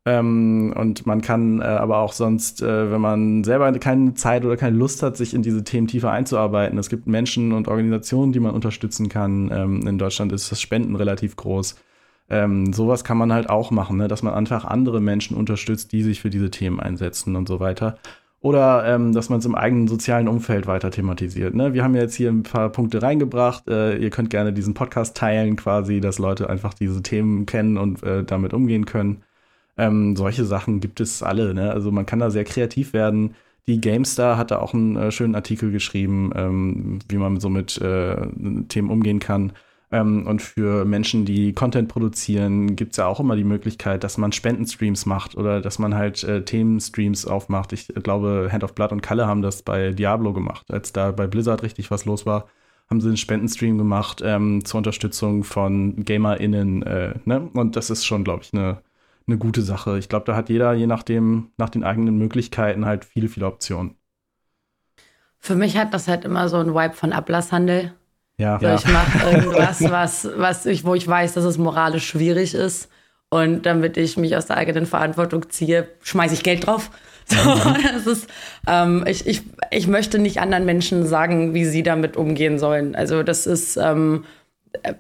Ähm, und man kann äh, aber auch sonst, äh, wenn man selber keine Zeit oder keine Lust hat, sich in diese Themen tiefer einzuarbeiten. Es gibt Menschen und Organisationen, die man unterstützen kann. Ähm, in Deutschland ist das Spenden relativ groß. Ähm, sowas kann man halt auch machen, ne? dass man einfach andere Menschen unterstützt, die sich für diese Themen einsetzen und so weiter. Oder ähm, dass man es im eigenen sozialen Umfeld weiter thematisiert. Ne? Wir haben ja jetzt hier ein paar Punkte reingebracht. Äh, ihr könnt gerne diesen Podcast teilen, quasi, dass Leute einfach diese Themen kennen und äh, damit umgehen können. Ähm, solche Sachen gibt es alle. Ne? Also man kann da sehr kreativ werden. Die GameStar hat da auch einen äh, schönen Artikel geschrieben, ähm, wie man so mit äh, Themen umgehen kann. Ähm, und für Menschen, die Content produzieren, gibt es ja auch immer die Möglichkeit, dass man Spendenstreams macht oder dass man halt äh, Themenstreams aufmacht. Ich glaube, Hand of Blood und Kalle haben das bei Diablo gemacht. Als da bei Blizzard richtig was los war, haben sie einen Spendenstream gemacht ähm, zur Unterstützung von GamerInnen. Äh, ne? Und das ist schon, glaube ich, eine eine gute Sache. Ich glaube, da hat jeder, je nachdem, nach den eigenen Möglichkeiten, halt viele, viele Optionen. Für mich hat das halt immer so ein Vibe von Ablasshandel. Ja. So. Ich mache irgendwas, was, was ich, wo ich weiß, dass es moralisch schwierig ist. Und damit ich mich aus der eigenen Verantwortung ziehe, schmeiße ich Geld drauf. So, mhm. das ist, ähm, ich, ich, ich möchte nicht anderen Menschen sagen, wie sie damit umgehen sollen. Also das ist, ähm,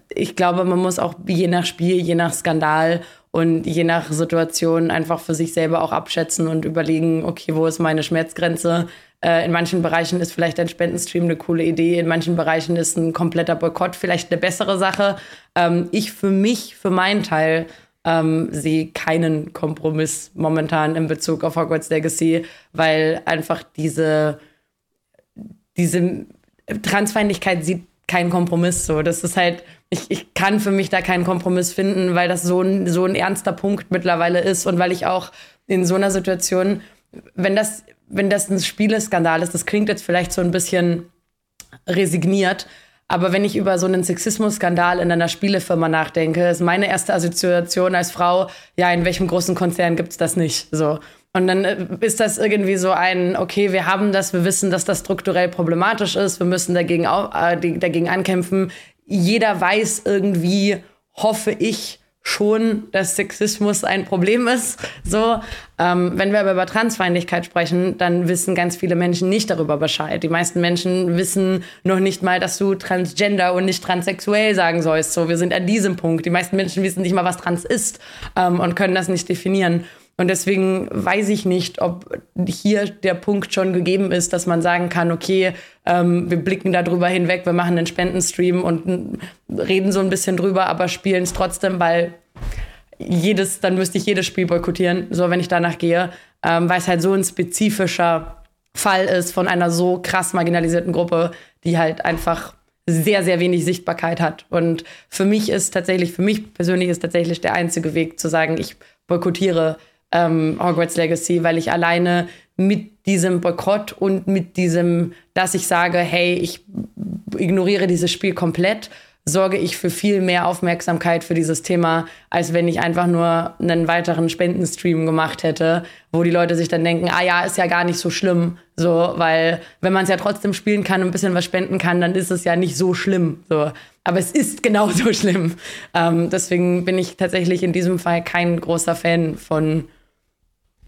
ich glaube, man muss auch je nach Spiel, je nach Skandal und je nach Situation einfach für sich selber auch abschätzen und überlegen, okay, wo ist meine Schmerzgrenze? Äh, in manchen Bereichen ist vielleicht ein Spendenstream eine coole Idee, in manchen Bereichen ist ein kompletter Boykott vielleicht eine bessere Sache. Ähm, ich für mich, für meinen Teil, ähm, sehe keinen Kompromiss momentan in Bezug auf Hogwarts Legacy, weil einfach diese, diese Transfeindlichkeit sieht keinen Kompromiss so. Das ist halt, ich, ich kann für mich da keinen Kompromiss finden, weil das so ein, so ein ernster Punkt mittlerweile ist und weil ich auch in so einer Situation, wenn das wenn das ein Spieleskandal ist, das klingt jetzt vielleicht so ein bisschen resigniert, aber wenn ich über so einen Sexismus-Skandal in einer Spielefirma nachdenke, ist meine erste Assoziation als Frau, ja, in welchem großen Konzern gibt es das nicht? So. Und dann äh, ist das irgendwie so ein, okay, wir haben das, wir wissen, dass das strukturell problematisch ist, wir müssen dagegen, äh, dagegen ankämpfen. Jeder weiß irgendwie, hoffe ich, schon, dass Sexismus ein Problem ist. So, ähm, wenn wir aber über Transfeindlichkeit sprechen, dann wissen ganz viele Menschen nicht darüber Bescheid. Die meisten Menschen wissen noch nicht mal, dass du transgender und nicht transsexuell sagen sollst. So, wir sind an diesem Punkt. Die meisten Menschen wissen nicht mal, was trans ist ähm, und können das nicht definieren. Und deswegen weiß ich nicht, ob hier der Punkt schon gegeben ist, dass man sagen kann, okay, ähm, wir blicken da drüber hinweg, wir machen einen Spendenstream und reden so ein bisschen drüber, aber spielen es trotzdem, weil jedes, dann müsste ich jedes Spiel boykottieren, so wenn ich danach gehe, ähm, weil es halt so ein spezifischer Fall ist von einer so krass marginalisierten Gruppe, die halt einfach sehr, sehr wenig Sichtbarkeit hat. Und für mich ist tatsächlich, für mich persönlich ist tatsächlich der einzige Weg zu sagen, ich boykottiere ähm, Hogwarts Legacy, weil ich alleine mit diesem Boykott und mit diesem, dass ich sage, hey, ich ignoriere dieses Spiel komplett sorge ich für viel mehr Aufmerksamkeit für dieses Thema, als wenn ich einfach nur einen weiteren Spendenstream gemacht hätte, wo die Leute sich dann denken, ah ja, ist ja gar nicht so schlimm, so, weil wenn man es ja trotzdem spielen kann und ein bisschen was spenden kann, dann ist es ja nicht so schlimm, so. Aber es ist genauso schlimm. Ähm, deswegen bin ich tatsächlich in diesem Fall kein großer Fan von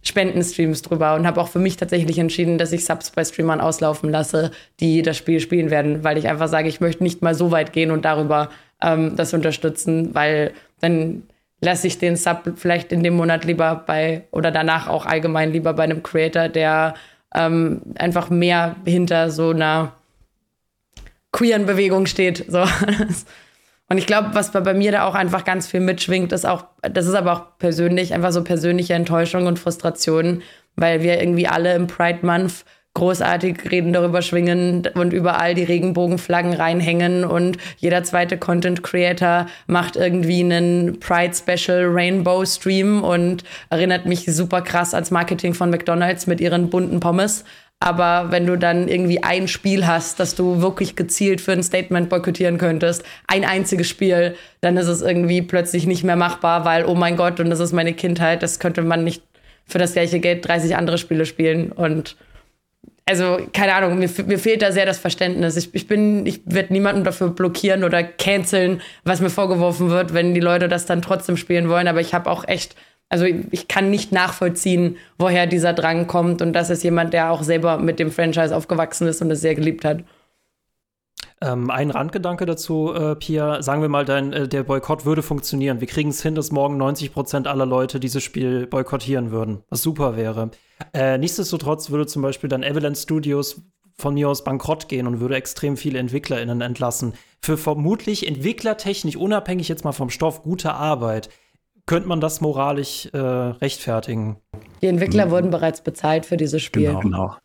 Spendenstreams drüber und habe auch für mich tatsächlich entschieden, dass ich Subs bei Streamern auslaufen lasse, die das Spiel spielen werden, weil ich einfach sage, ich möchte nicht mal so weit gehen und darüber ähm, das unterstützen, weil dann lasse ich den Sub vielleicht in dem Monat lieber bei oder danach auch allgemein lieber bei einem Creator, der ähm, einfach mehr hinter so einer queeren Bewegung steht. So. Und ich glaube, was bei mir da auch einfach ganz viel mitschwingt, ist auch, das ist aber auch persönlich, einfach so persönliche Enttäuschung und Frustration, weil wir irgendwie alle im Pride Month großartig reden darüber schwingen und überall die Regenbogenflaggen reinhängen und jeder zweite Content Creator macht irgendwie einen Pride Special Rainbow Stream und erinnert mich super krass ans Marketing von McDonald's mit ihren bunten Pommes. Aber wenn du dann irgendwie ein Spiel hast, das du wirklich gezielt für ein Statement boykottieren könntest, ein einziges Spiel, dann ist es irgendwie plötzlich nicht mehr machbar, weil, oh mein Gott, und das ist meine Kindheit, das könnte man nicht für das gleiche Geld 30 andere Spiele spielen. Und also, keine Ahnung, mir, mir fehlt da sehr das Verständnis. Ich, ich bin, ich werde niemanden dafür blockieren oder canceln, was mir vorgeworfen wird, wenn die Leute das dann trotzdem spielen wollen. Aber ich habe auch echt also ich kann nicht nachvollziehen, woher dieser Drang kommt. Und das ist jemand, der auch selber mit dem Franchise aufgewachsen ist und es sehr geliebt hat. Ähm, ein Randgedanke dazu, äh, Pia. Sagen wir mal, dein, äh, der Boykott würde funktionieren. Wir kriegen es hin, dass morgen 90 Prozent aller Leute dieses Spiel boykottieren würden, was super wäre. Äh, nichtsdestotrotz würde zum Beispiel dann Avalanche Studios von mir aus bankrott gehen und würde extrem viele EntwicklerInnen entlassen. Für vermutlich entwicklertechnisch, unabhängig jetzt mal vom Stoff, gute Arbeit könnte man das moralisch äh, rechtfertigen. Die Entwickler mhm. wurden bereits bezahlt für dieses Spiel. Genau. genau.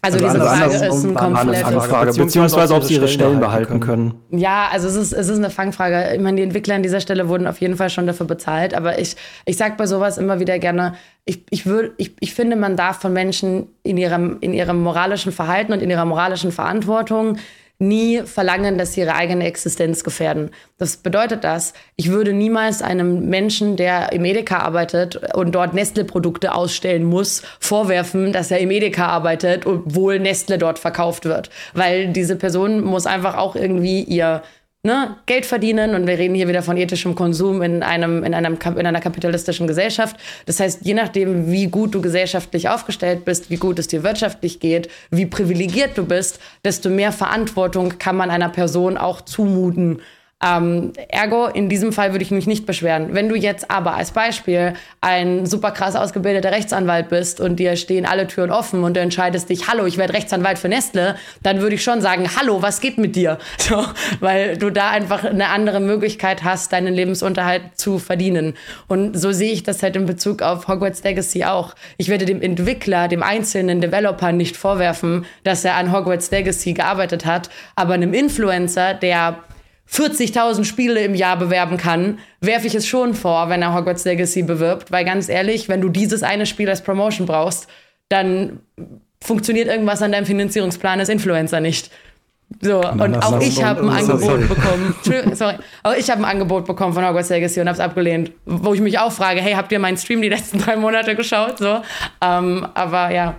Also, also diese Frage ist ein komplettes Frage, beziehungsweise ob sie ihre Stellen behalten können. Ja, also es ist, es ist eine Fangfrage. Ich meine, die Entwickler an dieser Stelle wurden auf jeden Fall schon dafür bezahlt, aber ich, ich sage bei sowas immer wieder gerne, ich, ich, würd, ich, ich finde, man darf von Menschen in ihrem, in ihrem moralischen Verhalten und in ihrer moralischen Verantwortung nie verlangen, dass sie ihre eigene Existenz gefährden. Das bedeutet das, ich würde niemals einem Menschen, der im Edeka arbeitet und dort Nestle-Produkte ausstellen muss, vorwerfen, dass er im Edeka arbeitet, obwohl Nestle dort verkauft wird. Weil diese Person muss einfach auch irgendwie ihr ne, Geld verdienen und wir reden hier wieder von ethischem Konsum in, einem, in, einem, in einer kapitalistischen Gesellschaft. Das heißt, je nachdem, wie gut du gesellschaftlich aufgestellt bist, wie gut es dir wirtschaftlich geht, wie privilegiert du bist, desto mehr Verantwortung kann man einer Person auch zumuten. Ähm, ergo, in diesem Fall würde ich mich nicht beschweren. Wenn du jetzt aber als Beispiel ein super krass ausgebildeter Rechtsanwalt bist und dir stehen alle Türen offen und du entscheidest dich, hallo, ich werde Rechtsanwalt für Nestle, dann würde ich schon sagen, hallo, was geht mit dir? So, weil du da einfach eine andere Möglichkeit hast, deinen Lebensunterhalt zu verdienen. Und so sehe ich das halt in Bezug auf Hogwarts Legacy auch. Ich werde dem Entwickler, dem einzelnen Developer nicht vorwerfen, dass er an Hogwarts Legacy gearbeitet hat, aber einem Influencer, der 40.000 Spiele im Jahr bewerben kann, werfe ich es schon vor, wenn er Hogwarts Legacy bewirbt. Weil ganz ehrlich, wenn du dieses eine Spiel als Promotion brauchst, dann funktioniert irgendwas an deinem Finanzierungsplan als Influencer nicht. So, und auch ich habe ein Angebot bekommen. Sorry, auch ich habe ein Angebot bekommen von Hogwarts Legacy und habe es abgelehnt. Wo ich mich auch frage, hey, habt ihr meinen Stream die letzten drei Monate geschaut? So, ähm, aber ja.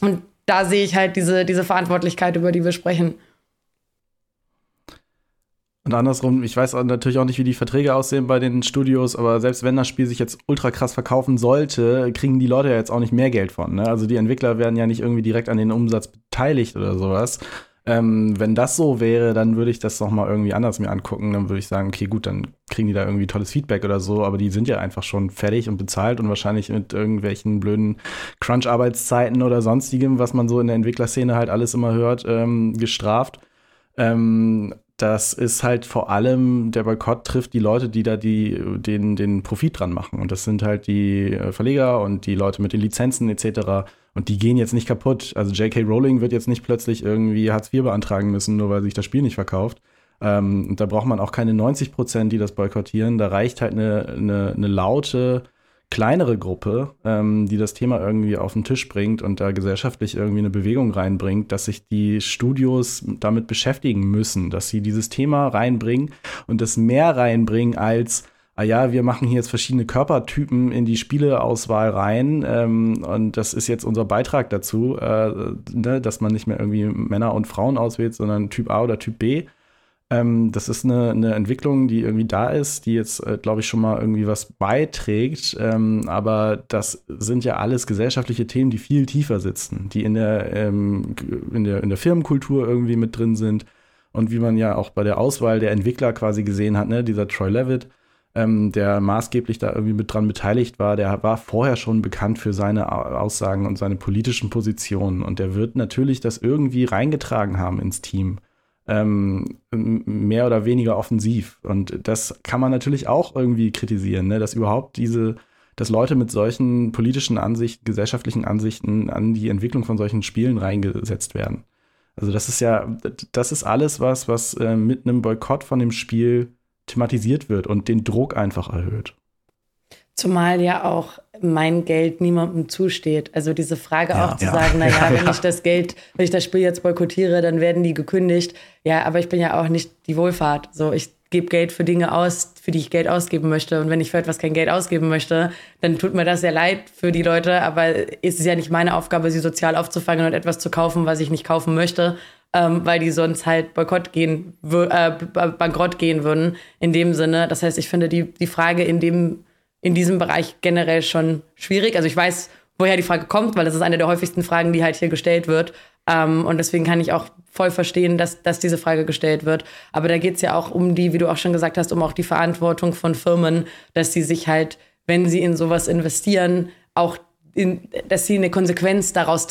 Und da sehe ich halt diese, diese Verantwortlichkeit, über die wir sprechen. Und andersrum, ich weiß natürlich auch nicht, wie die Verträge aussehen bei den Studios, aber selbst wenn das Spiel sich jetzt ultra krass verkaufen sollte, kriegen die Leute ja jetzt auch nicht mehr Geld von. Ne? Also die Entwickler werden ja nicht irgendwie direkt an den Umsatz beteiligt oder sowas. Ähm, wenn das so wäre, dann würde ich das noch mal irgendwie anders mir angucken. Dann würde ich sagen, okay, gut, dann kriegen die da irgendwie tolles Feedback oder so. Aber die sind ja einfach schon fertig und bezahlt und wahrscheinlich mit irgendwelchen blöden Crunch-Arbeitszeiten oder sonstigem, was man so in der Entwicklerszene halt alles immer hört, ähm, gestraft. Ähm, das ist halt vor allem, der Boykott trifft die Leute, die da die, den, den Profit dran machen. Und das sind halt die äh, Verleger und die Leute mit den Lizenzen etc. Und die gehen jetzt nicht kaputt. Also J.K. Rowling wird jetzt nicht plötzlich irgendwie Hartz IV beantragen müssen, nur weil sich das Spiel nicht verkauft. Ähm, da braucht man auch keine 90 Prozent, die das boykottieren. Da reicht halt eine, eine, eine laute, kleinere Gruppe, ähm, die das Thema irgendwie auf den Tisch bringt und da gesellschaftlich irgendwie eine Bewegung reinbringt, dass sich die Studios damit beschäftigen müssen, dass sie dieses Thema reinbringen und das mehr reinbringen als ah ja, wir machen hier jetzt verschiedene Körpertypen in die Spieleauswahl rein ähm, und das ist jetzt unser Beitrag dazu, äh, ne, dass man nicht mehr irgendwie Männer und Frauen auswählt, sondern Typ A oder Typ B. Ähm, das ist eine, eine, Entwicklung, die irgendwie da ist, die jetzt, äh, glaube ich, schon mal irgendwie was beiträgt. Ähm, aber das sind ja alles gesellschaftliche Themen, die viel tiefer sitzen, die in der, ähm, in der, in der Firmenkultur irgendwie mit drin sind. Und wie man ja auch bei der Auswahl der Entwickler quasi gesehen hat, ne, dieser Troy Levitt, ähm, der maßgeblich da irgendwie mit dran beteiligt war, der war vorher schon bekannt für seine Aussagen und seine politischen Positionen. Und der wird natürlich das irgendwie reingetragen haben ins Team ähm, mehr oder weniger offensiv. Und das kann man natürlich auch irgendwie kritisieren, ne? dass überhaupt diese, dass Leute mit solchen politischen Ansichten, gesellschaftlichen Ansichten an die Entwicklung von solchen Spielen reingesetzt werden. Also das ist ja, das ist alles was, was äh, mit einem Boykott von dem Spiel thematisiert wird und den Druck einfach erhöht. Zumal ja auch mein Geld niemandem zusteht. Also diese Frage ja, auch zu ja. sagen, naja, ja, wenn ich das Geld, wenn ich das Spiel jetzt boykottiere, dann werden die gekündigt. Ja, aber ich bin ja auch nicht die Wohlfahrt. So, ich gebe Geld für Dinge aus, für die ich Geld ausgeben möchte. Und wenn ich für etwas kein Geld ausgeben möchte, dann tut mir das sehr leid für die Leute. Aber es ist ja nicht meine Aufgabe, sie sozial aufzufangen und etwas zu kaufen, was ich nicht kaufen möchte. Ähm, weil die sonst halt Boykott gehen, äh, bankrott gehen würden in dem Sinne. Das heißt, ich finde die, die Frage in dem in diesem Bereich generell schon schwierig. Also ich weiß, woher die Frage kommt, weil das ist eine der häufigsten Fragen, die halt hier gestellt wird. Ähm, und deswegen kann ich auch voll verstehen, dass, dass diese Frage gestellt wird. Aber da geht es ja auch um die, wie du auch schon gesagt hast, um auch die Verantwortung von Firmen, dass sie sich halt, wenn sie in sowas investieren, auch in, dass sie eine Konsequenz daraus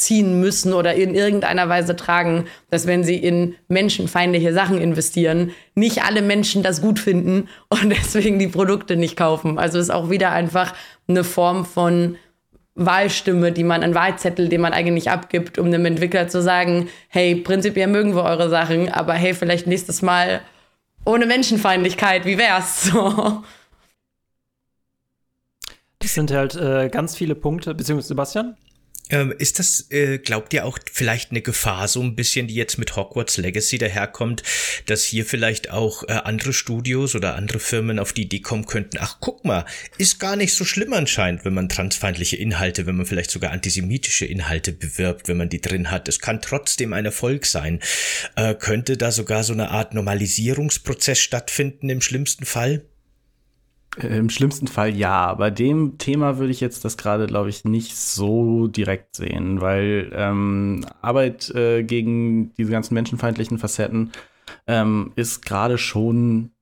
ziehen müssen oder in irgendeiner Weise tragen, dass wenn sie in menschenfeindliche Sachen investieren, nicht alle Menschen das gut finden und deswegen die Produkte nicht kaufen. Also ist auch wieder einfach eine Form von Wahlstimme, die man, ein Wahlzettel, den man eigentlich abgibt, um dem Entwickler zu sagen, hey, prinzipiell mögen wir eure Sachen, aber hey, vielleicht nächstes Mal ohne Menschenfeindlichkeit, wie wär's? Das sind halt äh, ganz viele Punkte, beziehungsweise Sebastian? Ähm, ist das, äh, glaubt ihr auch vielleicht eine Gefahr, so ein bisschen, die jetzt mit Hogwarts Legacy daherkommt, dass hier vielleicht auch äh, andere Studios oder andere Firmen auf die Idee kommen könnten, ach guck mal, ist gar nicht so schlimm anscheinend, wenn man transfeindliche Inhalte, wenn man vielleicht sogar antisemitische Inhalte bewirbt, wenn man die drin hat. Es kann trotzdem ein Erfolg sein. Äh, könnte da sogar so eine Art Normalisierungsprozess stattfinden im schlimmsten Fall? Im schlimmsten Fall ja. Bei dem Thema würde ich jetzt das gerade, glaube ich, nicht so direkt sehen, weil ähm, Arbeit äh, gegen diese ganzen menschenfeindlichen Facetten ähm, ist gerade schon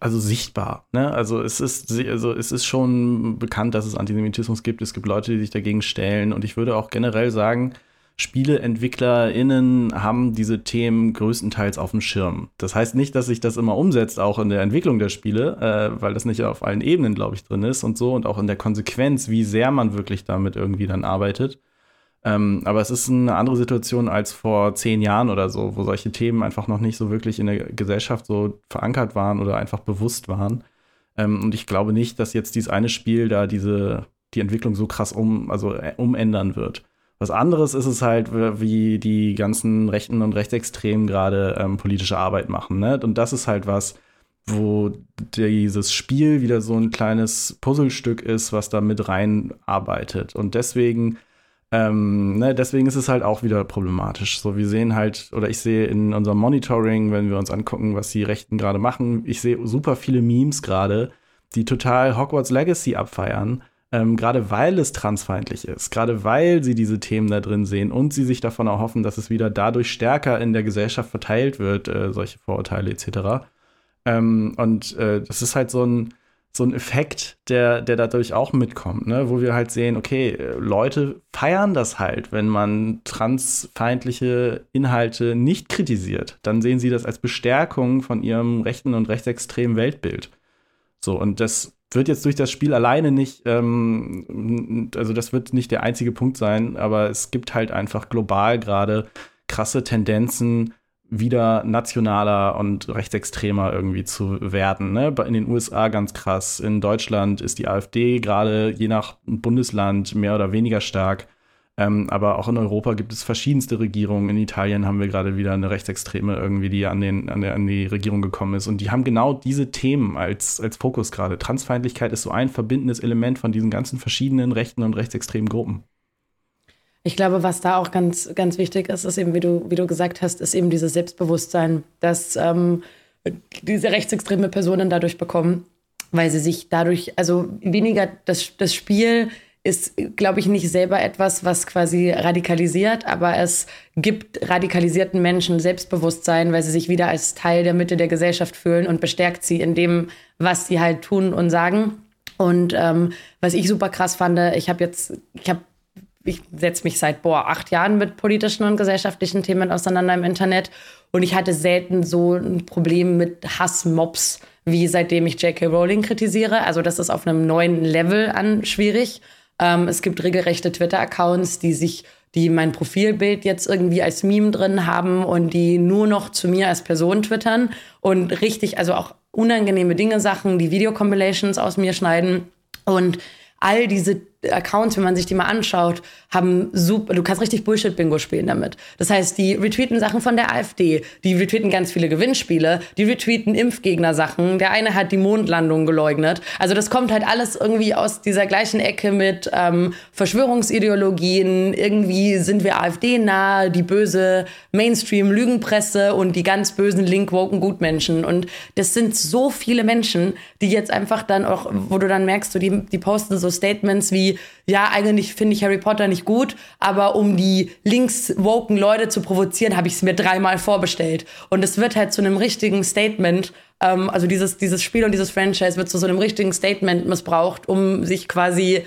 also sichtbar. Ne? Also es ist also es ist schon bekannt, dass es Antisemitismus gibt. Es gibt Leute, die sich dagegen stellen. Und ich würde auch generell sagen, SpieleentwicklerInnen haben diese Themen größtenteils auf dem Schirm. Das heißt nicht, dass sich das immer umsetzt, auch in der Entwicklung der Spiele, äh, weil das nicht auf allen Ebenen, glaube ich, drin ist und so und auch in der Konsequenz, wie sehr man wirklich damit irgendwie dann arbeitet. Ähm, aber es ist eine andere Situation als vor zehn Jahren oder so, wo solche Themen einfach noch nicht so wirklich in der Gesellschaft so verankert waren oder einfach bewusst waren. Ähm, und ich glaube nicht, dass jetzt dieses eine Spiel da diese die Entwicklung so krass um, also äh, umändern wird. Was anderes ist es halt, wie die ganzen Rechten und Rechtsextremen gerade ähm, politische Arbeit machen. Ne? Und das ist halt was, wo dieses Spiel wieder so ein kleines Puzzlestück ist, was da mit reinarbeitet. Und deswegen, ähm, ne, deswegen ist es halt auch wieder problematisch. So, wir sehen halt, oder ich sehe in unserem Monitoring, wenn wir uns angucken, was die Rechten gerade machen, ich sehe super viele Memes gerade, die total Hogwarts Legacy abfeiern ähm, gerade weil es transfeindlich ist, gerade weil sie diese Themen da drin sehen und sie sich davon erhoffen, dass es wieder dadurch stärker in der Gesellschaft verteilt wird, äh, solche Vorurteile etc. Ähm, und äh, das ist halt so ein, so ein Effekt, der, der dadurch auch mitkommt, ne? wo wir halt sehen, okay, Leute feiern das halt, wenn man transfeindliche Inhalte nicht kritisiert. Dann sehen sie das als Bestärkung von ihrem rechten und rechtsextremen Weltbild. So, und das wird jetzt durch das Spiel alleine nicht, ähm, also das wird nicht der einzige Punkt sein, aber es gibt halt einfach global gerade krasse Tendenzen, wieder nationaler und rechtsextremer irgendwie zu werden. Ne? In den USA ganz krass. In Deutschland ist die AfD gerade je nach Bundesland mehr oder weniger stark. Ähm, aber auch in Europa gibt es verschiedenste Regierungen. In Italien haben wir gerade wieder eine Rechtsextreme irgendwie, die an, den, an, der, an die Regierung gekommen ist. Und die haben genau diese Themen als, als Fokus gerade. Transfeindlichkeit ist so ein verbindendes Element von diesen ganzen verschiedenen rechten und rechtsextremen Gruppen. Ich glaube, was da auch ganz, ganz wichtig ist, ist eben, wie du, wie du gesagt hast, ist eben dieses Selbstbewusstsein, dass ähm, diese rechtsextreme Personen dadurch bekommen, weil sie sich dadurch, also weniger das, das Spiel ist, glaube ich, nicht selber etwas, was quasi radikalisiert, aber es gibt radikalisierten Menschen Selbstbewusstsein, weil sie sich wieder als Teil der Mitte der Gesellschaft fühlen und bestärkt sie in dem, was sie halt tun und sagen. Und ähm, was ich super krass fand, ich habe jetzt, ich habe ich setze mich seit boah, acht Jahren mit politischen und gesellschaftlichen Themen auseinander im Internet und ich hatte selten so ein Problem mit Hassmobs, wie seitdem ich J.K. Rowling kritisiere. Also das ist auf einem neuen Level an schwierig. Ähm, es gibt regelrechte Twitter-Accounts, die sich, die mein Profilbild jetzt irgendwie als Meme drin haben und die nur noch zu mir als Person twittern und richtig, also auch unangenehme Dinge, Sachen, die Video-Compilations aus mir schneiden. Und all diese Accounts, wenn man sich die mal anschaut, haben super, du kannst richtig Bullshit-Bingo spielen damit. Das heißt, die retweeten Sachen von der AfD, die retweeten ganz viele Gewinnspiele, die retweeten Impfgegner-Sachen. Der eine hat die Mondlandung geleugnet. Also das kommt halt alles irgendwie aus dieser gleichen Ecke mit ähm, Verschwörungsideologien. Irgendwie sind wir AfD nahe, die böse Mainstream-Lügenpresse und die ganz bösen link-woken Gutmenschen. Und das sind so viele Menschen, die jetzt einfach dann auch, wo du dann merkst, so die, die posten so Statements wie ja, eigentlich finde ich Harry Potter nicht gut, aber um die links-woken Leute zu provozieren, habe ich es mir dreimal vorbestellt. Und es wird halt zu einem richtigen Statement, ähm, also dieses, dieses Spiel und dieses Franchise wird zu so einem richtigen Statement missbraucht, um sich quasi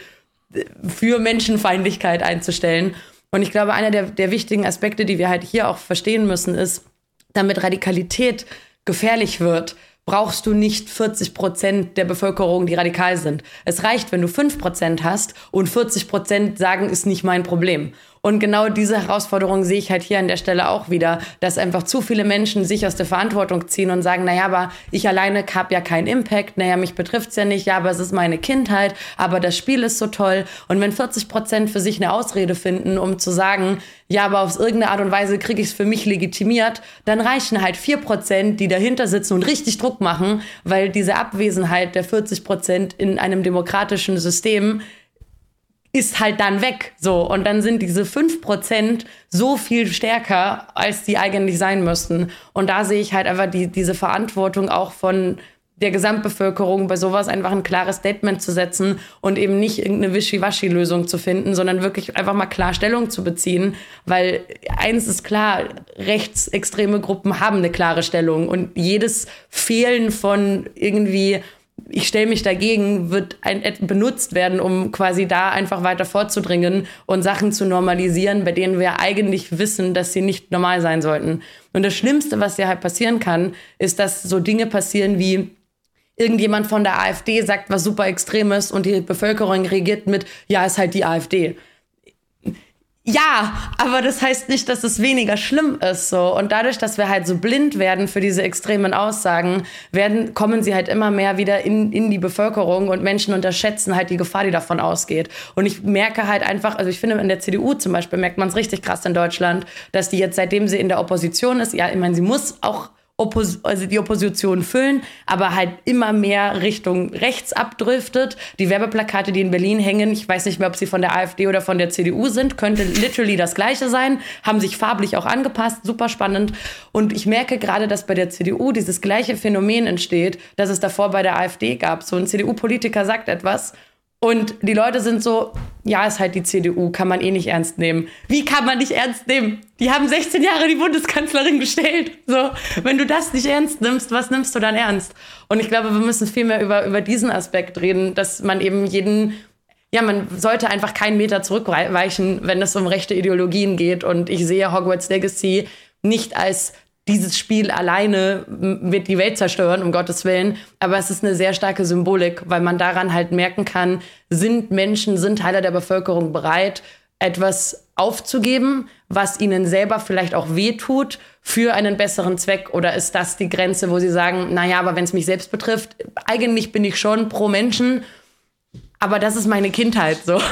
äh, für Menschenfeindlichkeit einzustellen. Und ich glaube, einer der, der wichtigen Aspekte, die wir halt hier auch verstehen müssen, ist, damit Radikalität gefährlich wird, brauchst du nicht 40 Prozent der Bevölkerung, die radikal sind. Es reicht, wenn du 5 Prozent hast und 40 Prozent sagen, ist nicht mein Problem. Und genau diese Herausforderung sehe ich halt hier an der Stelle auch wieder, dass einfach zu viele Menschen sich aus der Verantwortung ziehen und sagen, naja, aber ich alleine habe ja keinen Impact, naja, mich betrifft's ja nicht, ja, aber es ist meine Kindheit, aber das Spiel ist so toll. Und wenn 40 Prozent für sich eine Ausrede finden, um zu sagen, ja, aber auf irgendeine Art und Weise kriege ich es für mich legitimiert, dann reichen halt 4 Prozent, die dahinter sitzen und richtig Druck machen, weil diese Abwesenheit der 40 Prozent in einem demokratischen System ist halt dann weg. So. Und dann sind diese 5% so viel stärker, als die eigentlich sein müssten. Und da sehe ich halt einfach die, diese Verantwortung auch von der Gesamtbevölkerung bei sowas einfach ein klares Statement zu setzen und eben nicht irgendeine Wischiwaschi-Lösung zu finden, sondern wirklich einfach mal klar Stellung zu beziehen. Weil eins ist klar, rechtsextreme Gruppen haben eine klare Stellung und jedes Fehlen von irgendwie ich stelle mich dagegen, wird ein, benutzt werden, um quasi da einfach weiter vorzudringen und Sachen zu normalisieren, bei denen wir eigentlich wissen, dass sie nicht normal sein sollten. Und das Schlimmste, was ja halt passieren kann, ist, dass so Dinge passieren wie irgendjemand von der AfD sagt was super Extremes und die Bevölkerung reagiert mit, ja, ist halt die AfD. Ja, aber das heißt nicht, dass es weniger schlimm ist so. Und dadurch, dass wir halt so blind werden für diese extremen Aussagen, werden, kommen sie halt immer mehr wieder in, in die Bevölkerung und Menschen unterschätzen halt die Gefahr, die davon ausgeht. Und ich merke halt einfach, also ich finde in der CDU zum Beispiel merkt man es richtig krass in Deutschland, dass die jetzt, seitdem sie in der Opposition ist, ja, ich meine, sie muss auch Oppos also die Opposition füllen, aber halt immer mehr Richtung rechts abdriftet. Die Werbeplakate, die in Berlin hängen, ich weiß nicht mehr, ob sie von der AfD oder von der CDU sind, könnte literally das gleiche sein, haben sich farblich auch angepasst, super spannend. Und ich merke gerade, dass bei der CDU dieses gleiche Phänomen entsteht, das es davor bei der AfD gab. So ein CDU-Politiker sagt etwas und die Leute sind so, ja, ist halt die CDU, kann man eh nicht ernst nehmen. Wie kann man nicht ernst nehmen? Die haben 16 Jahre die Bundeskanzlerin gestellt. So, wenn du das nicht ernst nimmst, was nimmst du dann ernst? Und ich glaube, wir müssen viel mehr über, über diesen Aspekt reden, dass man eben jeden ja, man sollte einfach keinen Meter zurückweichen, wenn es um rechte Ideologien geht. Und ich sehe Hogwarts Legacy nicht als dieses Spiel alleine wird die Welt zerstören, um Gottes Willen. Aber es ist eine sehr starke Symbolik, weil man daran halt merken kann, sind Menschen, sind Teile der Bevölkerung bereit, etwas aufzugeben, was ihnen selber vielleicht auch wehtut, für einen besseren Zweck? Oder ist das die Grenze, wo sie sagen, naja, aber wenn es mich selbst betrifft, eigentlich bin ich schon pro Menschen, aber das ist meine Kindheit so.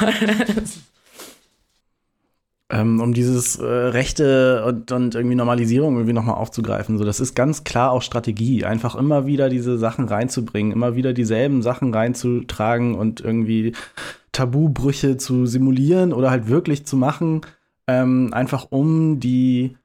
ähm, um dieses äh, Rechte und, und irgendwie Normalisierung irgendwie nochmal aufzugreifen. So, das ist ganz klar auch Strategie, einfach immer wieder diese Sachen reinzubringen, immer wieder dieselben Sachen reinzutragen und irgendwie Tabubrüche zu simulieren oder halt wirklich zu machen, ähm, einfach um die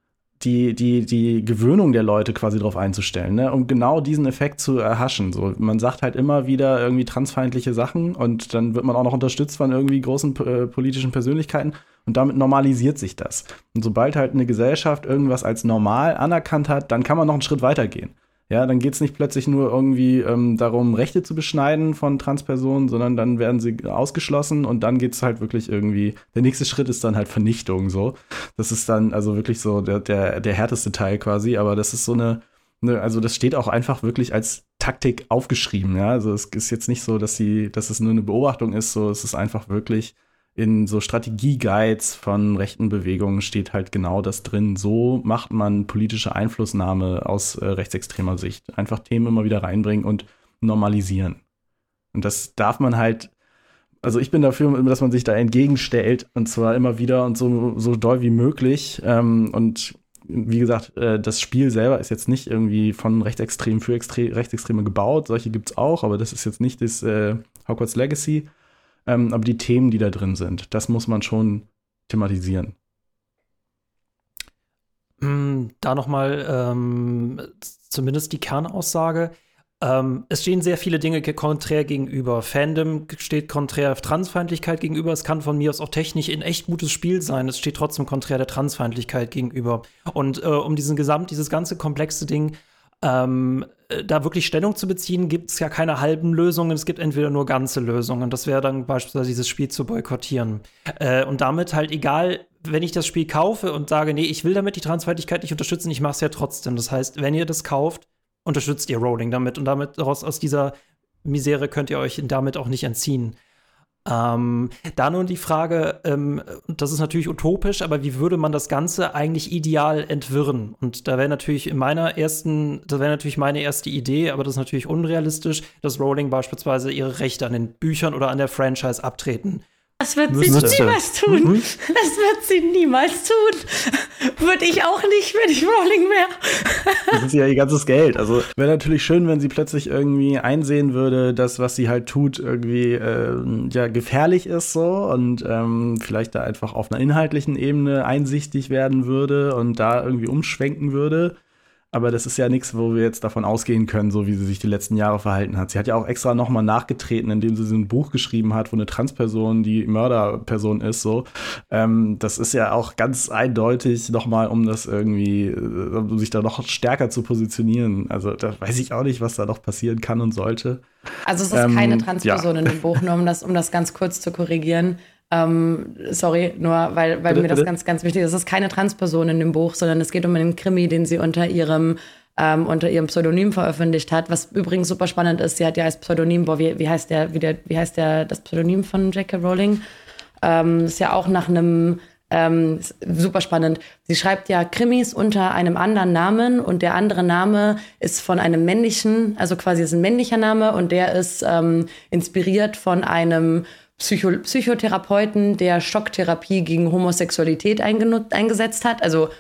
die, die, die Gewöhnung der Leute quasi darauf einzustellen, ne? um genau diesen Effekt zu erhaschen. So, man sagt halt immer wieder irgendwie transfeindliche Sachen und dann wird man auch noch unterstützt von irgendwie großen äh, politischen Persönlichkeiten und damit normalisiert sich das. Und sobald halt eine Gesellschaft irgendwas als normal anerkannt hat, dann kann man noch einen Schritt weiter gehen. Ja, dann geht es nicht plötzlich nur irgendwie ähm, darum, Rechte zu beschneiden von Transpersonen, sondern dann werden sie ausgeschlossen und dann geht es halt wirklich irgendwie, der nächste Schritt ist dann halt Vernichtung so. Das ist dann also wirklich so der, der, der härteste Teil quasi, aber das ist so eine, eine, also das steht auch einfach wirklich als Taktik aufgeschrieben, ja. Also es ist jetzt nicht so, dass sie, dass es nur eine Beobachtung ist, so es ist einfach wirklich in so Strategie-Guides von rechten Bewegungen steht halt genau das drin. So macht man politische Einflussnahme aus äh, rechtsextremer Sicht. Einfach Themen immer wieder reinbringen und normalisieren. Und das darf man halt, also ich bin dafür, dass man sich da entgegenstellt und zwar immer wieder und so, so doll wie möglich. Ähm, und wie gesagt, äh, das Spiel selber ist jetzt nicht irgendwie von Rechtsextremen für Extre Rechtsextreme gebaut. Solche gibt es auch, aber das ist jetzt nicht das äh, Hogwarts Legacy ähm, aber die Themen, die da drin sind, das muss man schon thematisieren. Mm, da nochmal ähm, zumindest die Kernaussage. Ähm, es stehen sehr viele Dinge konträr gegenüber. Fandom steht konträr Transfeindlichkeit gegenüber. Es kann von mir aus auch technisch ein echt gutes Spiel sein. Es steht trotzdem konträr der Transfeindlichkeit gegenüber. Und äh, um diesen Gesamt, dieses ganze komplexe Ding ähm, äh, da wirklich Stellung zu beziehen, gibt es ja keine halben Lösungen, es gibt entweder nur ganze Lösungen. Das wäre dann beispielsweise dieses Spiel zu boykottieren. Äh, und damit halt egal, wenn ich das Spiel kaufe und sage, nee, ich will damit die Transfeindlichkeit nicht unterstützen, ich mache es ja trotzdem. Das heißt, wenn ihr das kauft, unterstützt ihr Rowling damit und damit raus aus dieser Misere könnt ihr euch damit auch nicht entziehen. Ähm, da nun die Frage, ähm, das ist natürlich utopisch, aber wie würde man das Ganze eigentlich ideal entwirren? Und da wäre natürlich in meiner ersten, das wäre natürlich meine erste Idee, aber das ist natürlich unrealistisch, dass Rowling beispielsweise ihre Rechte an den Büchern oder an der Franchise abtreten das wird Müsste. sie niemals tun. Mhm. Das wird sie niemals tun. Würde ich auch nicht, wenn ich Rowling wäre. das ist ja ihr ganzes Geld. Also wäre natürlich schön, wenn sie plötzlich irgendwie einsehen würde, dass was sie halt tut irgendwie äh, ja gefährlich ist so und ähm, vielleicht da einfach auf einer inhaltlichen Ebene einsichtig werden würde und da irgendwie umschwenken würde. Aber das ist ja nichts, wo wir jetzt davon ausgehen können, so wie sie sich die letzten Jahre verhalten hat. Sie hat ja auch extra nochmal nachgetreten, indem sie so ein Buch geschrieben hat, wo eine Transperson die Mörderperson ist. So, ähm, das ist ja auch ganz eindeutig nochmal, um das irgendwie, äh, um sich da noch stärker zu positionieren. Also da weiß ich auch nicht, was da noch passieren kann und sollte. Also es ist ähm, keine Transperson ja. in dem Buch, nur um das, um das ganz kurz zu korrigieren. Ähm, sorry, nur weil, weil bitte, mir das bitte? ganz, ganz wichtig ist. Es ist keine Transperson in dem Buch, sondern es geht um einen Krimi, den sie unter ihrem ähm, unter ihrem Pseudonym veröffentlicht hat. Was übrigens super spannend ist, sie hat ja als Pseudonym, boah, wie, wie heißt der, wie, der, wie heißt der, das Pseudonym von J.K. Rowling? Ähm, ist ja auch nach einem ähm, super spannend. Sie schreibt ja Krimis unter einem anderen Namen und der andere Name ist von einem männlichen, also quasi ist ein männlicher Name und der ist ähm, inspiriert von einem Psycho Psychotherapeuten, der Schocktherapie gegen Homosexualität eingesetzt hat. Also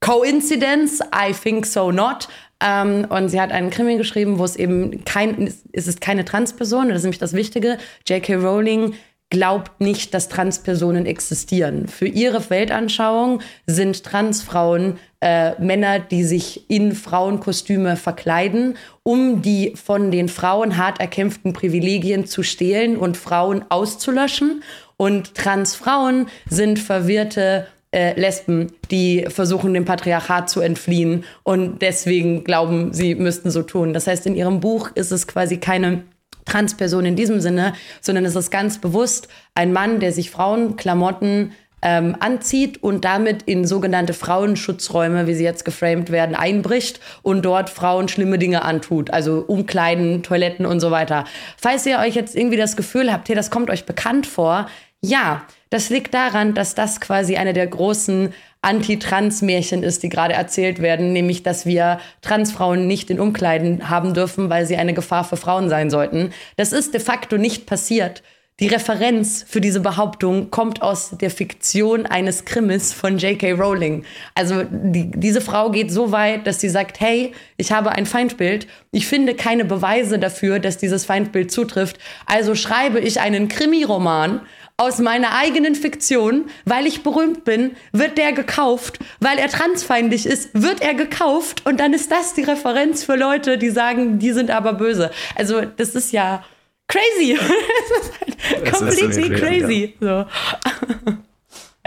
Coincidence? I think so not. Ähm, und sie hat einen Krimi geschrieben, wo es eben kein, es ist keine Transperson, das ist nämlich das Wichtige. J.K. Rowling glaubt nicht, dass Transpersonen existieren. Für ihre Weltanschauung sind Transfrauen äh, Männer, die sich in Frauenkostüme verkleiden, um die von den Frauen hart erkämpften Privilegien zu stehlen und Frauen auszulöschen. Und Transfrauen sind verwirrte äh, Lesben, die versuchen, dem Patriarchat zu entfliehen und deswegen glauben, sie müssten so tun. Das heißt, in ihrem Buch ist es quasi keine Transperson in diesem Sinne, sondern es ist ganz bewusst ein Mann, der sich Frauenklamotten ähm, anzieht und damit in sogenannte Frauenschutzräume, wie sie jetzt geframed werden, einbricht und dort Frauen schlimme Dinge antut, also Umkleiden, Toiletten und so weiter. Falls ihr euch jetzt irgendwie das Gefühl habt, hey, das kommt euch bekannt vor, ja, das liegt daran, dass das quasi eine der großen Anti-Trans-Märchen ist, die gerade erzählt werden, nämlich dass wir Transfrauen nicht in Umkleiden haben dürfen, weil sie eine Gefahr für Frauen sein sollten. Das ist de facto nicht passiert. Die Referenz für diese Behauptung kommt aus der Fiktion eines Krimis von J.K. Rowling. Also die, diese Frau geht so weit, dass sie sagt, hey, ich habe ein Feindbild. Ich finde keine Beweise dafür, dass dieses Feindbild zutrifft. Also schreibe ich einen Krimiroman aus meiner eigenen Fiktion, weil ich berühmt bin, wird der gekauft, weil er transfeindlich ist, wird er gekauft und dann ist das die Referenz für Leute, die sagen, die sind aber böse. Also das ist ja crazy. das ist halt completely crazy. Ja. So.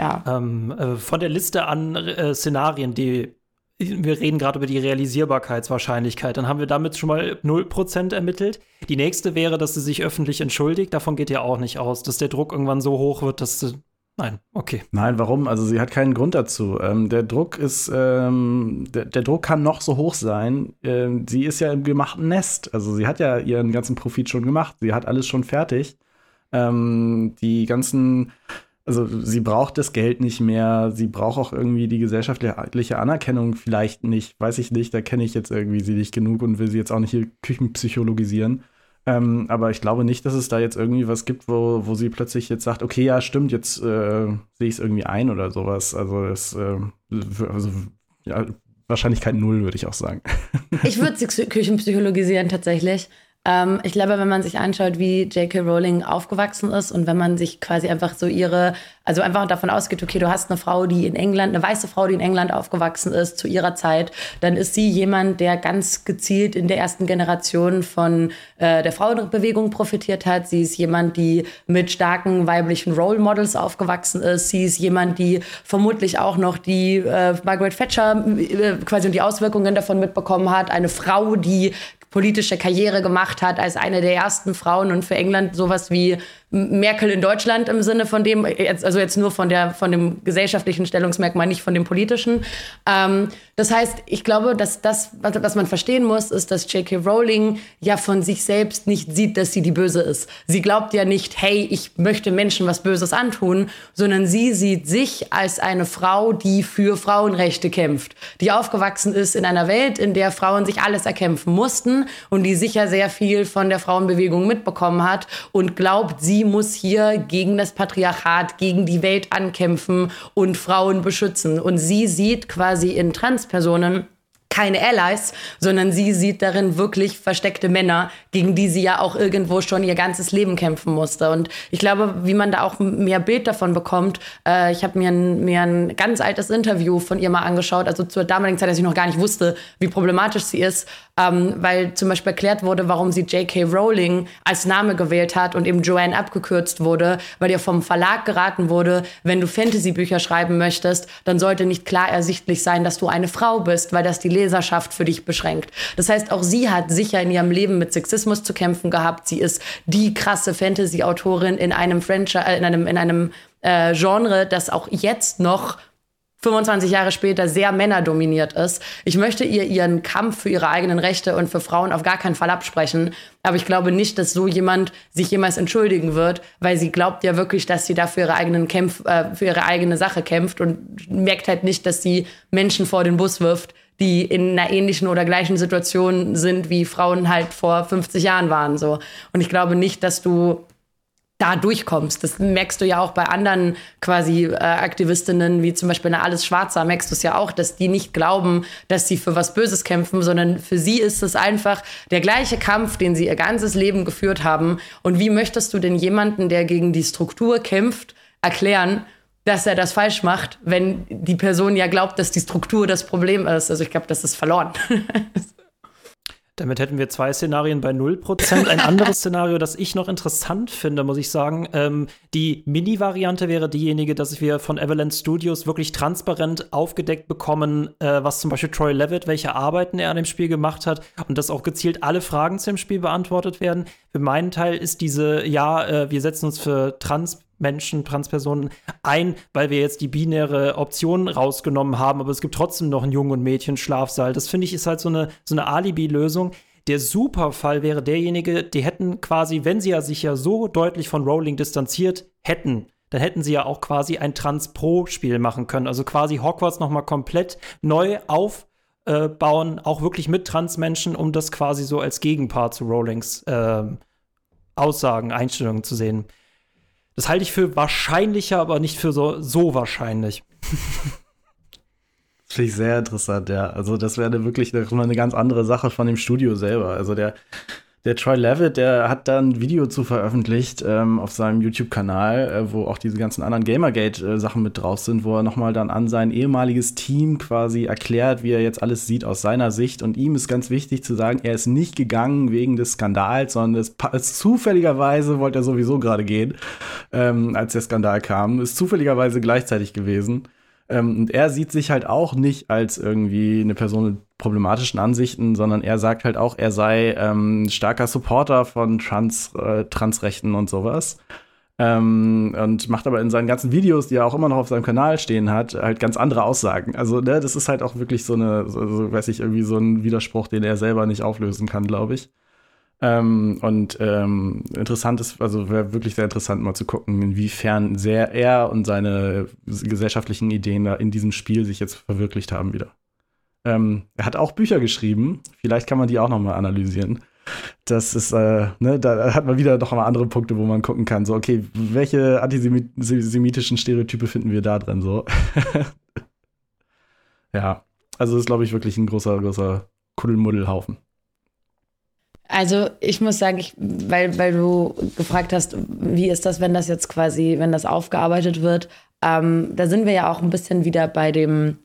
ja. Ähm, äh, von der Liste an äh, Szenarien, die wir reden gerade über die Realisierbarkeitswahrscheinlichkeit. Dann haben wir damit schon mal 0% ermittelt. Die nächste wäre, dass sie sich öffentlich entschuldigt. Davon geht ja auch nicht aus, dass der Druck irgendwann so hoch wird, dass sie. Nein, okay. Nein, warum? Also sie hat keinen Grund dazu. Ähm, der Druck ist, ähm, der, der, Druck kann noch so hoch sein. Ähm, sie ist ja im gemachten Nest. Also sie hat ja ihren ganzen Profit schon gemacht. Sie hat alles schon fertig. Ähm, die ganzen also sie braucht das Geld nicht mehr, sie braucht auch irgendwie die gesellschaftliche Anerkennung vielleicht nicht, weiß ich nicht, da kenne ich jetzt irgendwie sie nicht genug und will sie jetzt auch nicht hier Küchenpsychologisieren. Ähm, aber ich glaube nicht, dass es da jetzt irgendwie was gibt, wo, wo sie plötzlich jetzt sagt, okay, ja, stimmt, jetzt äh, sehe ich es irgendwie ein oder sowas. Also es äh, also, ja, Wahrscheinlichkeit null, würde ich auch sagen. Ich würde sie Küchenpsychologisieren tatsächlich. Ähm, ich glaube, wenn man sich anschaut, wie J.K. Rowling aufgewachsen ist und wenn man sich quasi einfach so ihre, also einfach davon ausgeht, okay, du hast eine Frau, die in England, eine weiße Frau, die in England aufgewachsen ist zu ihrer Zeit, dann ist sie jemand, der ganz gezielt in der ersten Generation von äh, der Frauenbewegung profitiert hat. Sie ist jemand, die mit starken weiblichen Role Models aufgewachsen ist. Sie ist jemand, die vermutlich auch noch die äh, Margaret Thatcher äh, quasi die Auswirkungen davon mitbekommen hat. Eine Frau, die politische Karriere gemacht hat als eine der ersten Frauen und für England sowas wie Merkel in Deutschland im Sinne von dem, also jetzt nur von, der, von dem gesellschaftlichen Stellungsmerkmal, nicht von dem politischen. Ähm, das heißt, ich glaube, dass das, was man verstehen muss, ist, dass J.K. Rowling ja von sich selbst nicht sieht, dass sie die Böse ist. Sie glaubt ja nicht, hey, ich möchte Menschen was Böses antun, sondern sie sieht sich als eine Frau, die für Frauenrechte kämpft, die aufgewachsen ist in einer Welt, in der Frauen sich alles erkämpfen mussten und die sicher sehr viel von der Frauenbewegung mitbekommen hat und glaubt, sie muss hier gegen das Patriarchat, gegen die Welt ankämpfen und Frauen beschützen. Und sie sieht quasi in Transpersonen keine Allies, sondern sie sieht darin wirklich versteckte Männer, gegen die sie ja auch irgendwo schon ihr ganzes Leben kämpfen musste. Und ich glaube, wie man da auch mehr Bild davon bekommt, äh, ich habe mir, ein, mir ein ganz altes Interview von ihr mal angeschaut, also zur damaligen Zeit, als ich noch gar nicht wusste, wie problematisch sie ist, ähm, weil zum Beispiel erklärt wurde, warum sie J.K. Rowling als Name gewählt hat und eben Joanne abgekürzt wurde, weil ihr vom Verlag geraten wurde, wenn du Fantasy-Bücher schreiben möchtest, dann sollte nicht klar ersichtlich sein, dass du eine Frau bist, weil das die Leserschaft für dich beschränkt. Das heißt, auch sie hat sicher in ihrem Leben mit Sexismus zu kämpfen gehabt. Sie ist die krasse Fantasy-Autorin in einem Franchise, äh, in einem, in einem äh, Genre, das auch jetzt noch 25 Jahre später sehr männerdominiert ist. Ich möchte ihr ihren Kampf für ihre eigenen Rechte und für Frauen auf gar keinen Fall absprechen. Aber ich glaube nicht, dass so jemand sich jemals entschuldigen wird, weil sie glaubt ja wirklich, dass sie da für ihre, eigenen Kämpf, äh, für ihre eigene Sache kämpft und merkt halt nicht, dass sie Menschen vor den Bus wirft, die in einer ähnlichen oder gleichen Situation sind, wie Frauen halt vor 50 Jahren waren. So. Und ich glaube nicht, dass du da durchkommst. Das merkst du ja auch bei anderen quasi äh, Aktivistinnen, wie zum Beispiel eine Alles Schwarzer, merkst du es ja auch, dass die nicht glauben, dass sie für was Böses kämpfen, sondern für sie ist es einfach der gleiche Kampf, den sie ihr ganzes Leben geführt haben. Und wie möchtest du denn jemanden, der gegen die Struktur kämpft, erklären, dass er das falsch macht, wenn die Person ja glaubt, dass die Struktur das Problem ist. Also ich glaube, das ist verloren. Damit hätten wir zwei Szenarien bei 0%. Ein anderes Szenario, das ich noch interessant finde, muss ich sagen, ähm, die Mini-Variante wäre diejenige, dass wir von Avalanche Studios wirklich transparent aufgedeckt bekommen, äh, was zum Beispiel Troy Levitt, welche Arbeiten er an dem Spiel gemacht hat und dass auch gezielt alle Fragen zum Spiel beantwortet werden. Für meinen Teil ist diese, ja, äh, wir setzen uns für Trans Menschen, Transpersonen ein, weil wir jetzt die binäre Option rausgenommen haben, aber es gibt trotzdem noch einen Jungen- und Mädchen-Schlafsaal. Das finde ich ist halt so eine, so eine Alibi-Lösung. Der Superfall wäre derjenige, die hätten quasi, wenn sie ja sich ja so deutlich von Rowling distanziert hätten, dann hätten sie ja auch quasi ein Trans-Pro-Spiel machen können. Also quasi Hogwarts noch mal komplett neu aufbauen, auch wirklich mit Transmenschen, um das quasi so als Gegenpart zu Rowlings äh, Aussagen, Einstellungen zu sehen. Das halte ich für wahrscheinlicher, aber nicht für so, so wahrscheinlich. Finde ich sehr interessant, ja. Also, das wäre wirklich eine ganz andere Sache von dem Studio selber. Also, der, der Troy Levitt, der hat dann ein Video zu veröffentlicht ähm, auf seinem YouTube-Kanal, äh, wo auch diese ganzen anderen Gamergate-Sachen mit drauf sind, wo er nochmal dann an sein ehemaliges Team quasi erklärt, wie er jetzt alles sieht aus seiner Sicht. Und ihm ist ganz wichtig zu sagen, er ist nicht gegangen wegen des Skandals, sondern es, es zufälligerweise wollte er sowieso gerade gehen, ähm, als der Skandal kam. Ist zufälligerweise gleichzeitig gewesen. Ähm, und er sieht sich halt auch nicht als irgendwie eine Person problematischen Ansichten, sondern er sagt halt auch, er sei ähm, starker Supporter von Trans, äh, Transrechten und sowas. Ähm, und macht aber in seinen ganzen Videos, die er auch immer noch auf seinem Kanal stehen hat, halt ganz andere Aussagen. Also, ne, das ist halt auch wirklich so eine, so, weiß ich, irgendwie so ein Widerspruch, den er selber nicht auflösen kann, glaube ich. Ähm, und ähm, interessant ist, also wäre wirklich sehr interessant mal zu gucken, inwiefern sehr er und seine gesellschaftlichen Ideen da in diesem Spiel sich jetzt verwirklicht haben wieder. Ähm, er hat auch Bücher geschrieben, vielleicht kann man die auch noch mal analysieren. Das ist, äh, ne, da hat man wieder noch mal andere Punkte, wo man gucken kann, so, okay, welche antisemitischen Stereotype finden wir da drin, so. ja, also das ist, glaube ich, wirklich ein großer, großer Kuddelmuddelhaufen. Also ich muss sagen, ich, weil, weil du gefragt hast, wie ist das, wenn das jetzt quasi, wenn das aufgearbeitet wird, ähm, da sind wir ja auch ein bisschen wieder bei dem,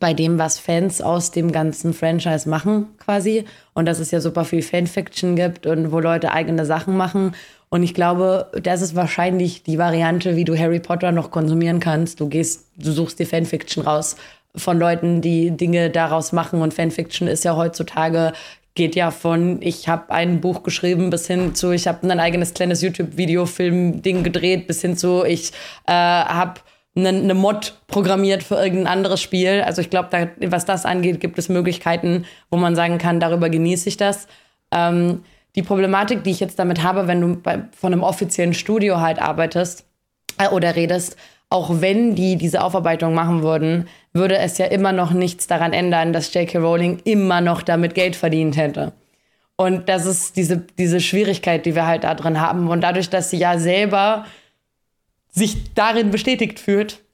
bei dem, was Fans aus dem ganzen Franchise machen, quasi. Und dass es ja super viel Fanfiction gibt und wo Leute eigene Sachen machen. Und ich glaube, das ist wahrscheinlich die Variante, wie du Harry Potter noch konsumieren kannst. Du gehst, du suchst dir Fanfiction raus von Leuten, die Dinge daraus machen. Und Fanfiction ist ja heutzutage geht ja von, ich habe ein Buch geschrieben, bis hin zu, ich habe ein eigenes kleines YouTube-Video-Film-Ding gedreht, bis hin zu, ich äh, habe eine, eine Mod programmiert für irgendein anderes Spiel. Also ich glaube, da, was das angeht, gibt es Möglichkeiten, wo man sagen kann, darüber genieße ich das. Ähm, die Problematik, die ich jetzt damit habe, wenn du bei, von einem offiziellen Studio halt arbeitest äh, oder redest, auch wenn die diese Aufarbeitung machen würden, würde es ja immer noch nichts daran ändern, dass J.K. Rowling immer noch damit Geld verdient hätte. Und das ist diese, diese Schwierigkeit, die wir halt da drin haben. Und dadurch, dass sie ja selber sich darin bestätigt fühlt,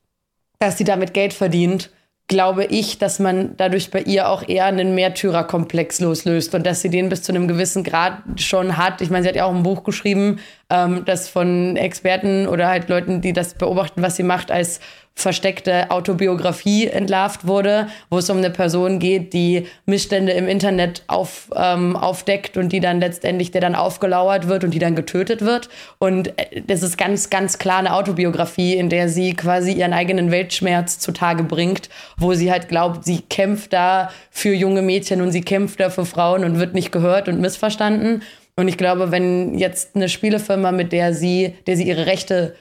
dass sie damit Geld verdient, glaube ich, dass man dadurch bei ihr auch eher einen Märtyrerkomplex loslöst und dass sie den bis zu einem gewissen Grad schon hat. Ich meine, sie hat ja auch ein Buch geschrieben, ähm, das von Experten oder halt Leuten, die das beobachten, was sie macht, als versteckte Autobiografie entlarvt wurde, wo es um eine Person geht, die Missstände im Internet auf, ähm, aufdeckt und die dann letztendlich, der dann aufgelauert wird und die dann getötet wird. Und äh, das ist ganz, ganz klar eine Autobiografie, in der sie quasi ihren eigenen Weltschmerz zutage bringt, wo sie halt glaubt, sie kämpft da für junge Mädchen und sie kämpft da für Frauen und wird nicht gehört und missverstanden. Und ich glaube, wenn jetzt eine Spielefirma, mit der sie, der sie ihre Rechte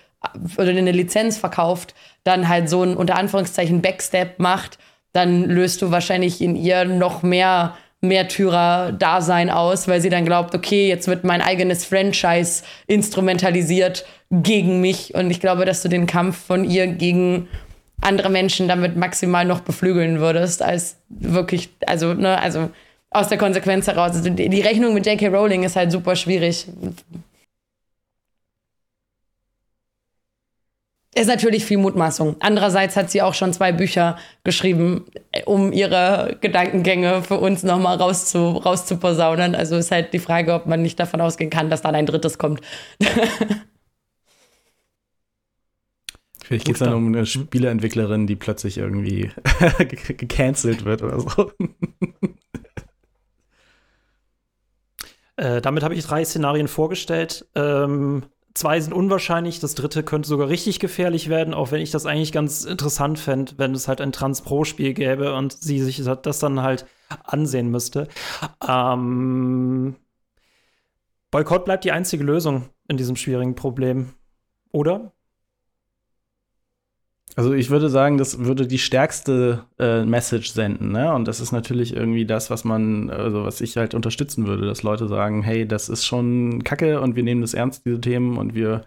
oder eine Lizenz verkauft, dann halt so ein unter Anführungszeichen Backstep macht, dann löst du wahrscheinlich in ihr noch mehr Märtyrer-Dasein aus, weil sie dann glaubt, okay, jetzt wird mein eigenes Franchise instrumentalisiert gegen mich. Und ich glaube, dass du den Kampf von ihr gegen andere Menschen damit maximal noch beflügeln würdest, als wirklich, also, ne, also aus der Konsequenz heraus. Also die Rechnung mit J.K. Rowling ist halt super schwierig. Ist natürlich viel Mutmaßung. Andererseits hat sie auch schon zwei Bücher geschrieben, um ihre Gedankengänge für uns nochmal rauszu, rauszuposaunen. Also ist halt die Frage, ob man nicht davon ausgehen kann, dass dann ein drittes kommt. Vielleicht geht es dann um eine Spieleentwicklerin, die plötzlich irgendwie gecancelt wird oder so. Äh, damit habe ich drei Szenarien vorgestellt. Ähm, zwei sind unwahrscheinlich, das dritte könnte sogar richtig gefährlich werden, auch wenn ich das eigentlich ganz interessant fände, wenn es halt ein Trans-Pro-Spiel gäbe und sie sich das dann halt ansehen müsste. Ähm, Boykott bleibt die einzige Lösung in diesem schwierigen Problem, oder? Also ich würde sagen, das würde die stärkste äh, Message senden, ne? Und das ist natürlich irgendwie das, was man, also was ich halt unterstützen würde, dass Leute sagen, hey, das ist schon Kacke und wir nehmen das ernst, diese Themen, und wir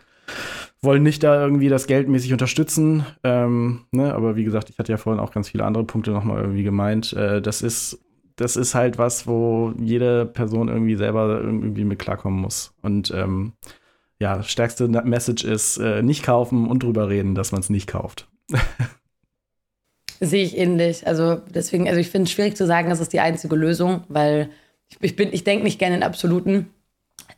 wollen nicht da irgendwie das geldmäßig unterstützen. Ähm, ne? Aber wie gesagt, ich hatte ja vorhin auch ganz viele andere Punkte nochmal irgendwie gemeint. Äh, das ist, das ist halt was, wo jede Person irgendwie selber irgendwie mit klarkommen muss. Und ähm, ja, stärkste Message ist, äh, nicht kaufen und drüber reden, dass man es nicht kauft. Sehe ich ähnlich. Also deswegen, also ich finde es schwierig zu sagen, das ist die einzige Lösung, weil ich, ich bin, ich denke nicht gerne in Absoluten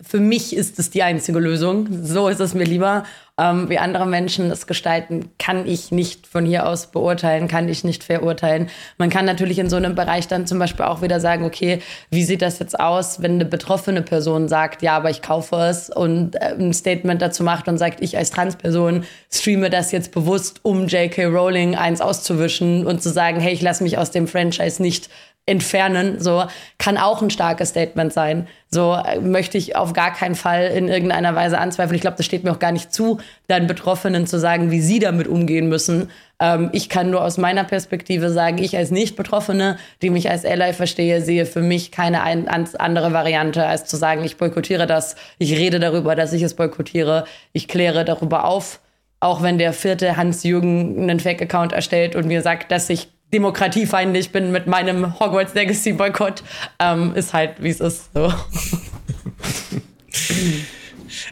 für mich ist es die einzige Lösung. So ist es mir lieber. Ähm, wie andere Menschen es gestalten, kann ich nicht von hier aus beurteilen, kann ich nicht verurteilen. Man kann natürlich in so einem Bereich dann zum Beispiel auch wieder sagen, okay, wie sieht das jetzt aus, wenn eine betroffene Person sagt, ja, aber ich kaufe es und äh, ein Statement dazu macht und sagt, ich als Transperson streame das jetzt bewusst, um J.K. Rowling eins auszuwischen und zu sagen, hey, ich lasse mich aus dem Franchise nicht entfernen, so kann auch ein starkes Statement sein. So äh, möchte ich auf gar keinen Fall in irgendeiner Weise anzweifeln. Ich glaube, das steht mir auch gar nicht zu, dann Betroffenen zu sagen, wie sie damit umgehen müssen. Ähm, ich kann nur aus meiner Perspektive sagen, ich als Nicht-Betroffene, die mich als Ally verstehe, sehe für mich keine ein, andere Variante, als zu sagen, ich boykottiere das, ich rede darüber, dass ich es boykottiere, ich kläre darüber auf. Auch wenn der vierte Hans-Jürgen einen Fake-Account erstellt und mir sagt, dass ich demokratiefeindlich bin mit meinem Hogwarts Legacy Boykott, ähm, ist halt, wie es ist. So.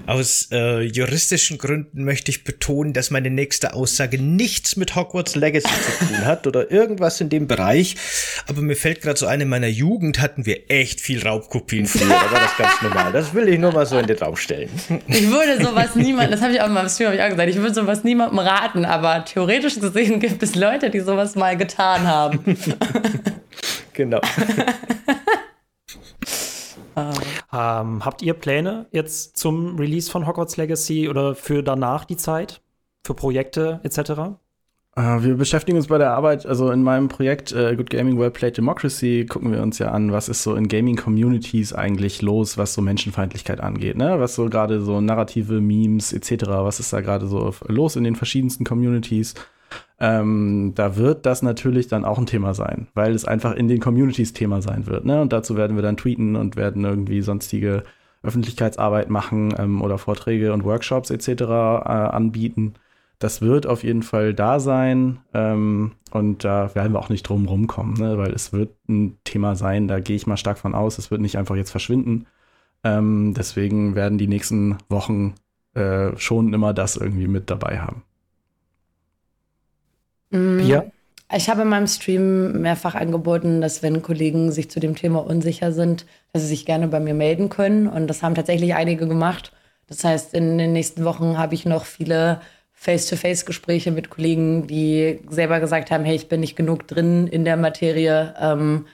Aus äh, juristischen Gründen möchte ich betonen, dass meine nächste Aussage nichts mit Hogwarts Legacy zu tun hat oder irgendwas in dem Bereich. Aber mir fällt gerade so ein, in meiner Jugend hatten wir echt viel Raubkopien früher. War das ganz normal. Das will ich nur mal so in den Raum stellen. Ich würde sowas niemandem, das habe ich auch mal im Stream ich auch gesagt, ich würde sowas niemandem raten, aber theoretisch gesehen gibt es Leute, die sowas mal getan haben. genau. Ähm, habt ihr Pläne jetzt zum Release von Hogwarts Legacy oder für danach die Zeit? Für Projekte etc.? Uh, wir beschäftigen uns bei der Arbeit, also in meinem Projekt uh, Good Gaming Well Played Democracy, gucken wir uns ja an, was ist so in Gaming-Communities eigentlich los, was so Menschenfeindlichkeit angeht, ne? Was so gerade so narrative Memes etc., was ist da gerade so los in den verschiedensten Communities? Ähm, da wird das natürlich dann auch ein Thema sein, weil es einfach in den Communities Thema sein wird. Ne? Und dazu werden wir dann tweeten und werden irgendwie sonstige Öffentlichkeitsarbeit machen ähm, oder Vorträge und Workshops etc. Äh, anbieten. Das wird auf jeden Fall da sein ähm, und da werden wir auch nicht drum rumkommen, ne? weil es wird ein Thema sein, da gehe ich mal stark von aus, es wird nicht einfach jetzt verschwinden. Ähm, deswegen werden die nächsten Wochen äh, schon immer das irgendwie mit dabei haben. Mm, ich habe in meinem Stream mehrfach angeboten, dass wenn Kollegen sich zu dem Thema unsicher sind, dass sie sich gerne bei mir melden können. Und das haben tatsächlich einige gemacht. Das heißt, in den nächsten Wochen habe ich noch viele Face-to-Face-Gespräche mit Kollegen, die selber gesagt haben, hey, ich bin nicht genug drin in der Materie. Ähm,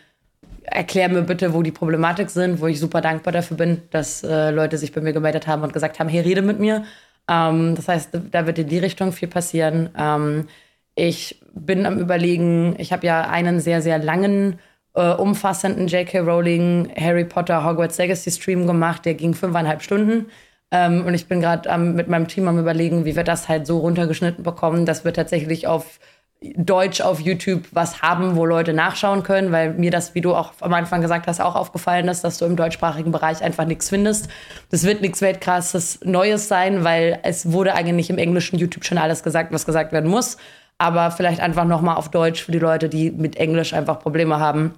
erklär mir bitte, wo die Problematik sind, wo ich super dankbar dafür bin, dass äh, Leute sich bei mir gemeldet haben und gesagt haben, hey, rede mit mir. Ähm, das heißt, da wird in die Richtung viel passieren. Ähm, ich bin am Überlegen, ich habe ja einen sehr, sehr langen, äh, umfassenden J.K. Rowling Harry Potter Hogwarts Legacy Stream gemacht. Der ging fünfeinhalb Stunden. Ähm, und ich bin gerade ähm, mit meinem Team am Überlegen, wie wir das halt so runtergeschnitten bekommen, dass wir tatsächlich auf Deutsch auf YouTube was haben, wo Leute nachschauen können, weil mir das, wie du auch am Anfang gesagt hast, auch aufgefallen ist, dass du im deutschsprachigen Bereich einfach nichts findest. Das wird nichts weltkrasses Neues sein, weil es wurde eigentlich im englischen YouTube schon alles gesagt, was gesagt werden muss aber vielleicht einfach nochmal auf Deutsch für die Leute, die mit Englisch einfach Probleme haben.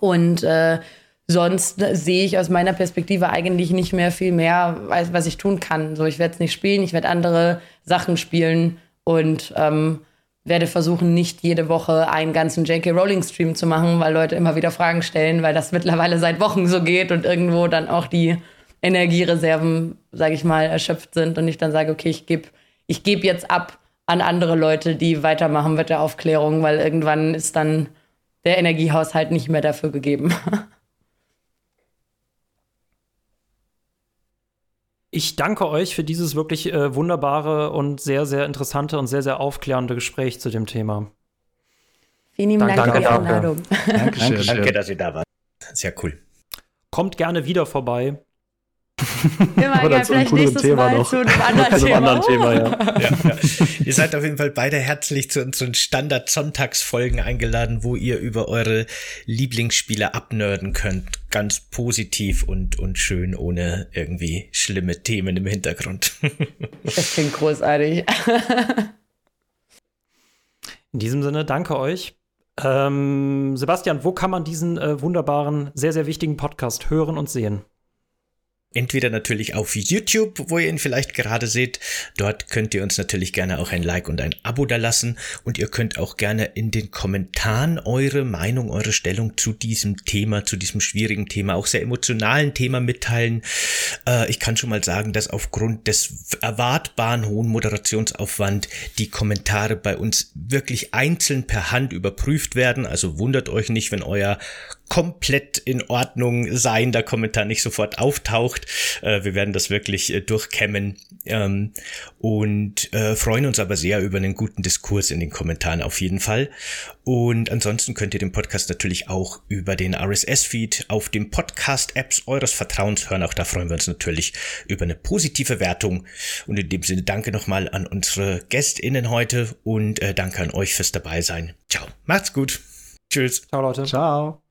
Und äh, sonst sehe ich aus meiner Perspektive eigentlich nicht mehr viel mehr, was ich tun kann. So, ich werde es nicht spielen, ich werde andere Sachen spielen und ähm, werde versuchen, nicht jede Woche einen ganzen J.K. Rowling Stream zu machen, weil Leute immer wieder Fragen stellen, weil das mittlerweile seit Wochen so geht und irgendwo dann auch die Energiereserven, sage ich mal, erschöpft sind und ich dann sage, okay, ich gebe ich geb jetzt ab an andere Leute, die weitermachen mit der Aufklärung, weil irgendwann ist dann der Energiehaushalt nicht mehr dafür gegeben. Ich danke euch für dieses wirklich äh, wunderbare und sehr, sehr interessante und sehr, sehr aufklärende Gespräch zu dem Thema. Vielen lieben Dank, Dank für die Einladung. Dankeschön. Danke, dass ihr da wart. Sehr cool. Kommt gerne wieder vorbei. Immer ja, vielleicht nächstes Thema Mal noch. zu einem anderen Thema. anderen Thema ja. ja, ja. Ihr seid auf jeden Fall beide herzlich zu unseren Standard-Sonntagsfolgen eingeladen, wo ihr über eure Lieblingsspiele abnörden könnt. Ganz positiv und, und schön, ohne irgendwie schlimme Themen im Hintergrund. Das klingt großartig. In diesem Sinne, danke euch. Ähm, Sebastian, wo kann man diesen äh, wunderbaren, sehr, sehr wichtigen Podcast hören und sehen? Entweder natürlich auf YouTube, wo ihr ihn vielleicht gerade seht. Dort könnt ihr uns natürlich gerne auch ein Like und ein Abo da lassen. Und ihr könnt auch gerne in den Kommentaren eure Meinung, eure Stellung zu diesem Thema, zu diesem schwierigen Thema, auch sehr emotionalen Thema mitteilen. Äh, ich kann schon mal sagen, dass aufgrund des erwartbaren hohen Moderationsaufwand die Kommentare bei uns wirklich einzeln per Hand überprüft werden. Also wundert euch nicht, wenn euer komplett in Ordnung sein, der Kommentar nicht sofort auftaucht. Äh, wir werden das wirklich äh, durchkämmen ähm, und äh, freuen uns aber sehr über einen guten Diskurs in den Kommentaren auf jeden Fall. Und ansonsten könnt ihr den Podcast natürlich auch über den RSS-Feed auf den Podcast-Apps eures Vertrauens hören. Auch da freuen wir uns natürlich über eine positive Wertung. Und in dem Sinne danke nochmal an unsere GästInnen heute und äh, danke an euch fürs Dabeisein. Ciao. Macht's gut. Tschüss. Ciao, Leute. Ciao.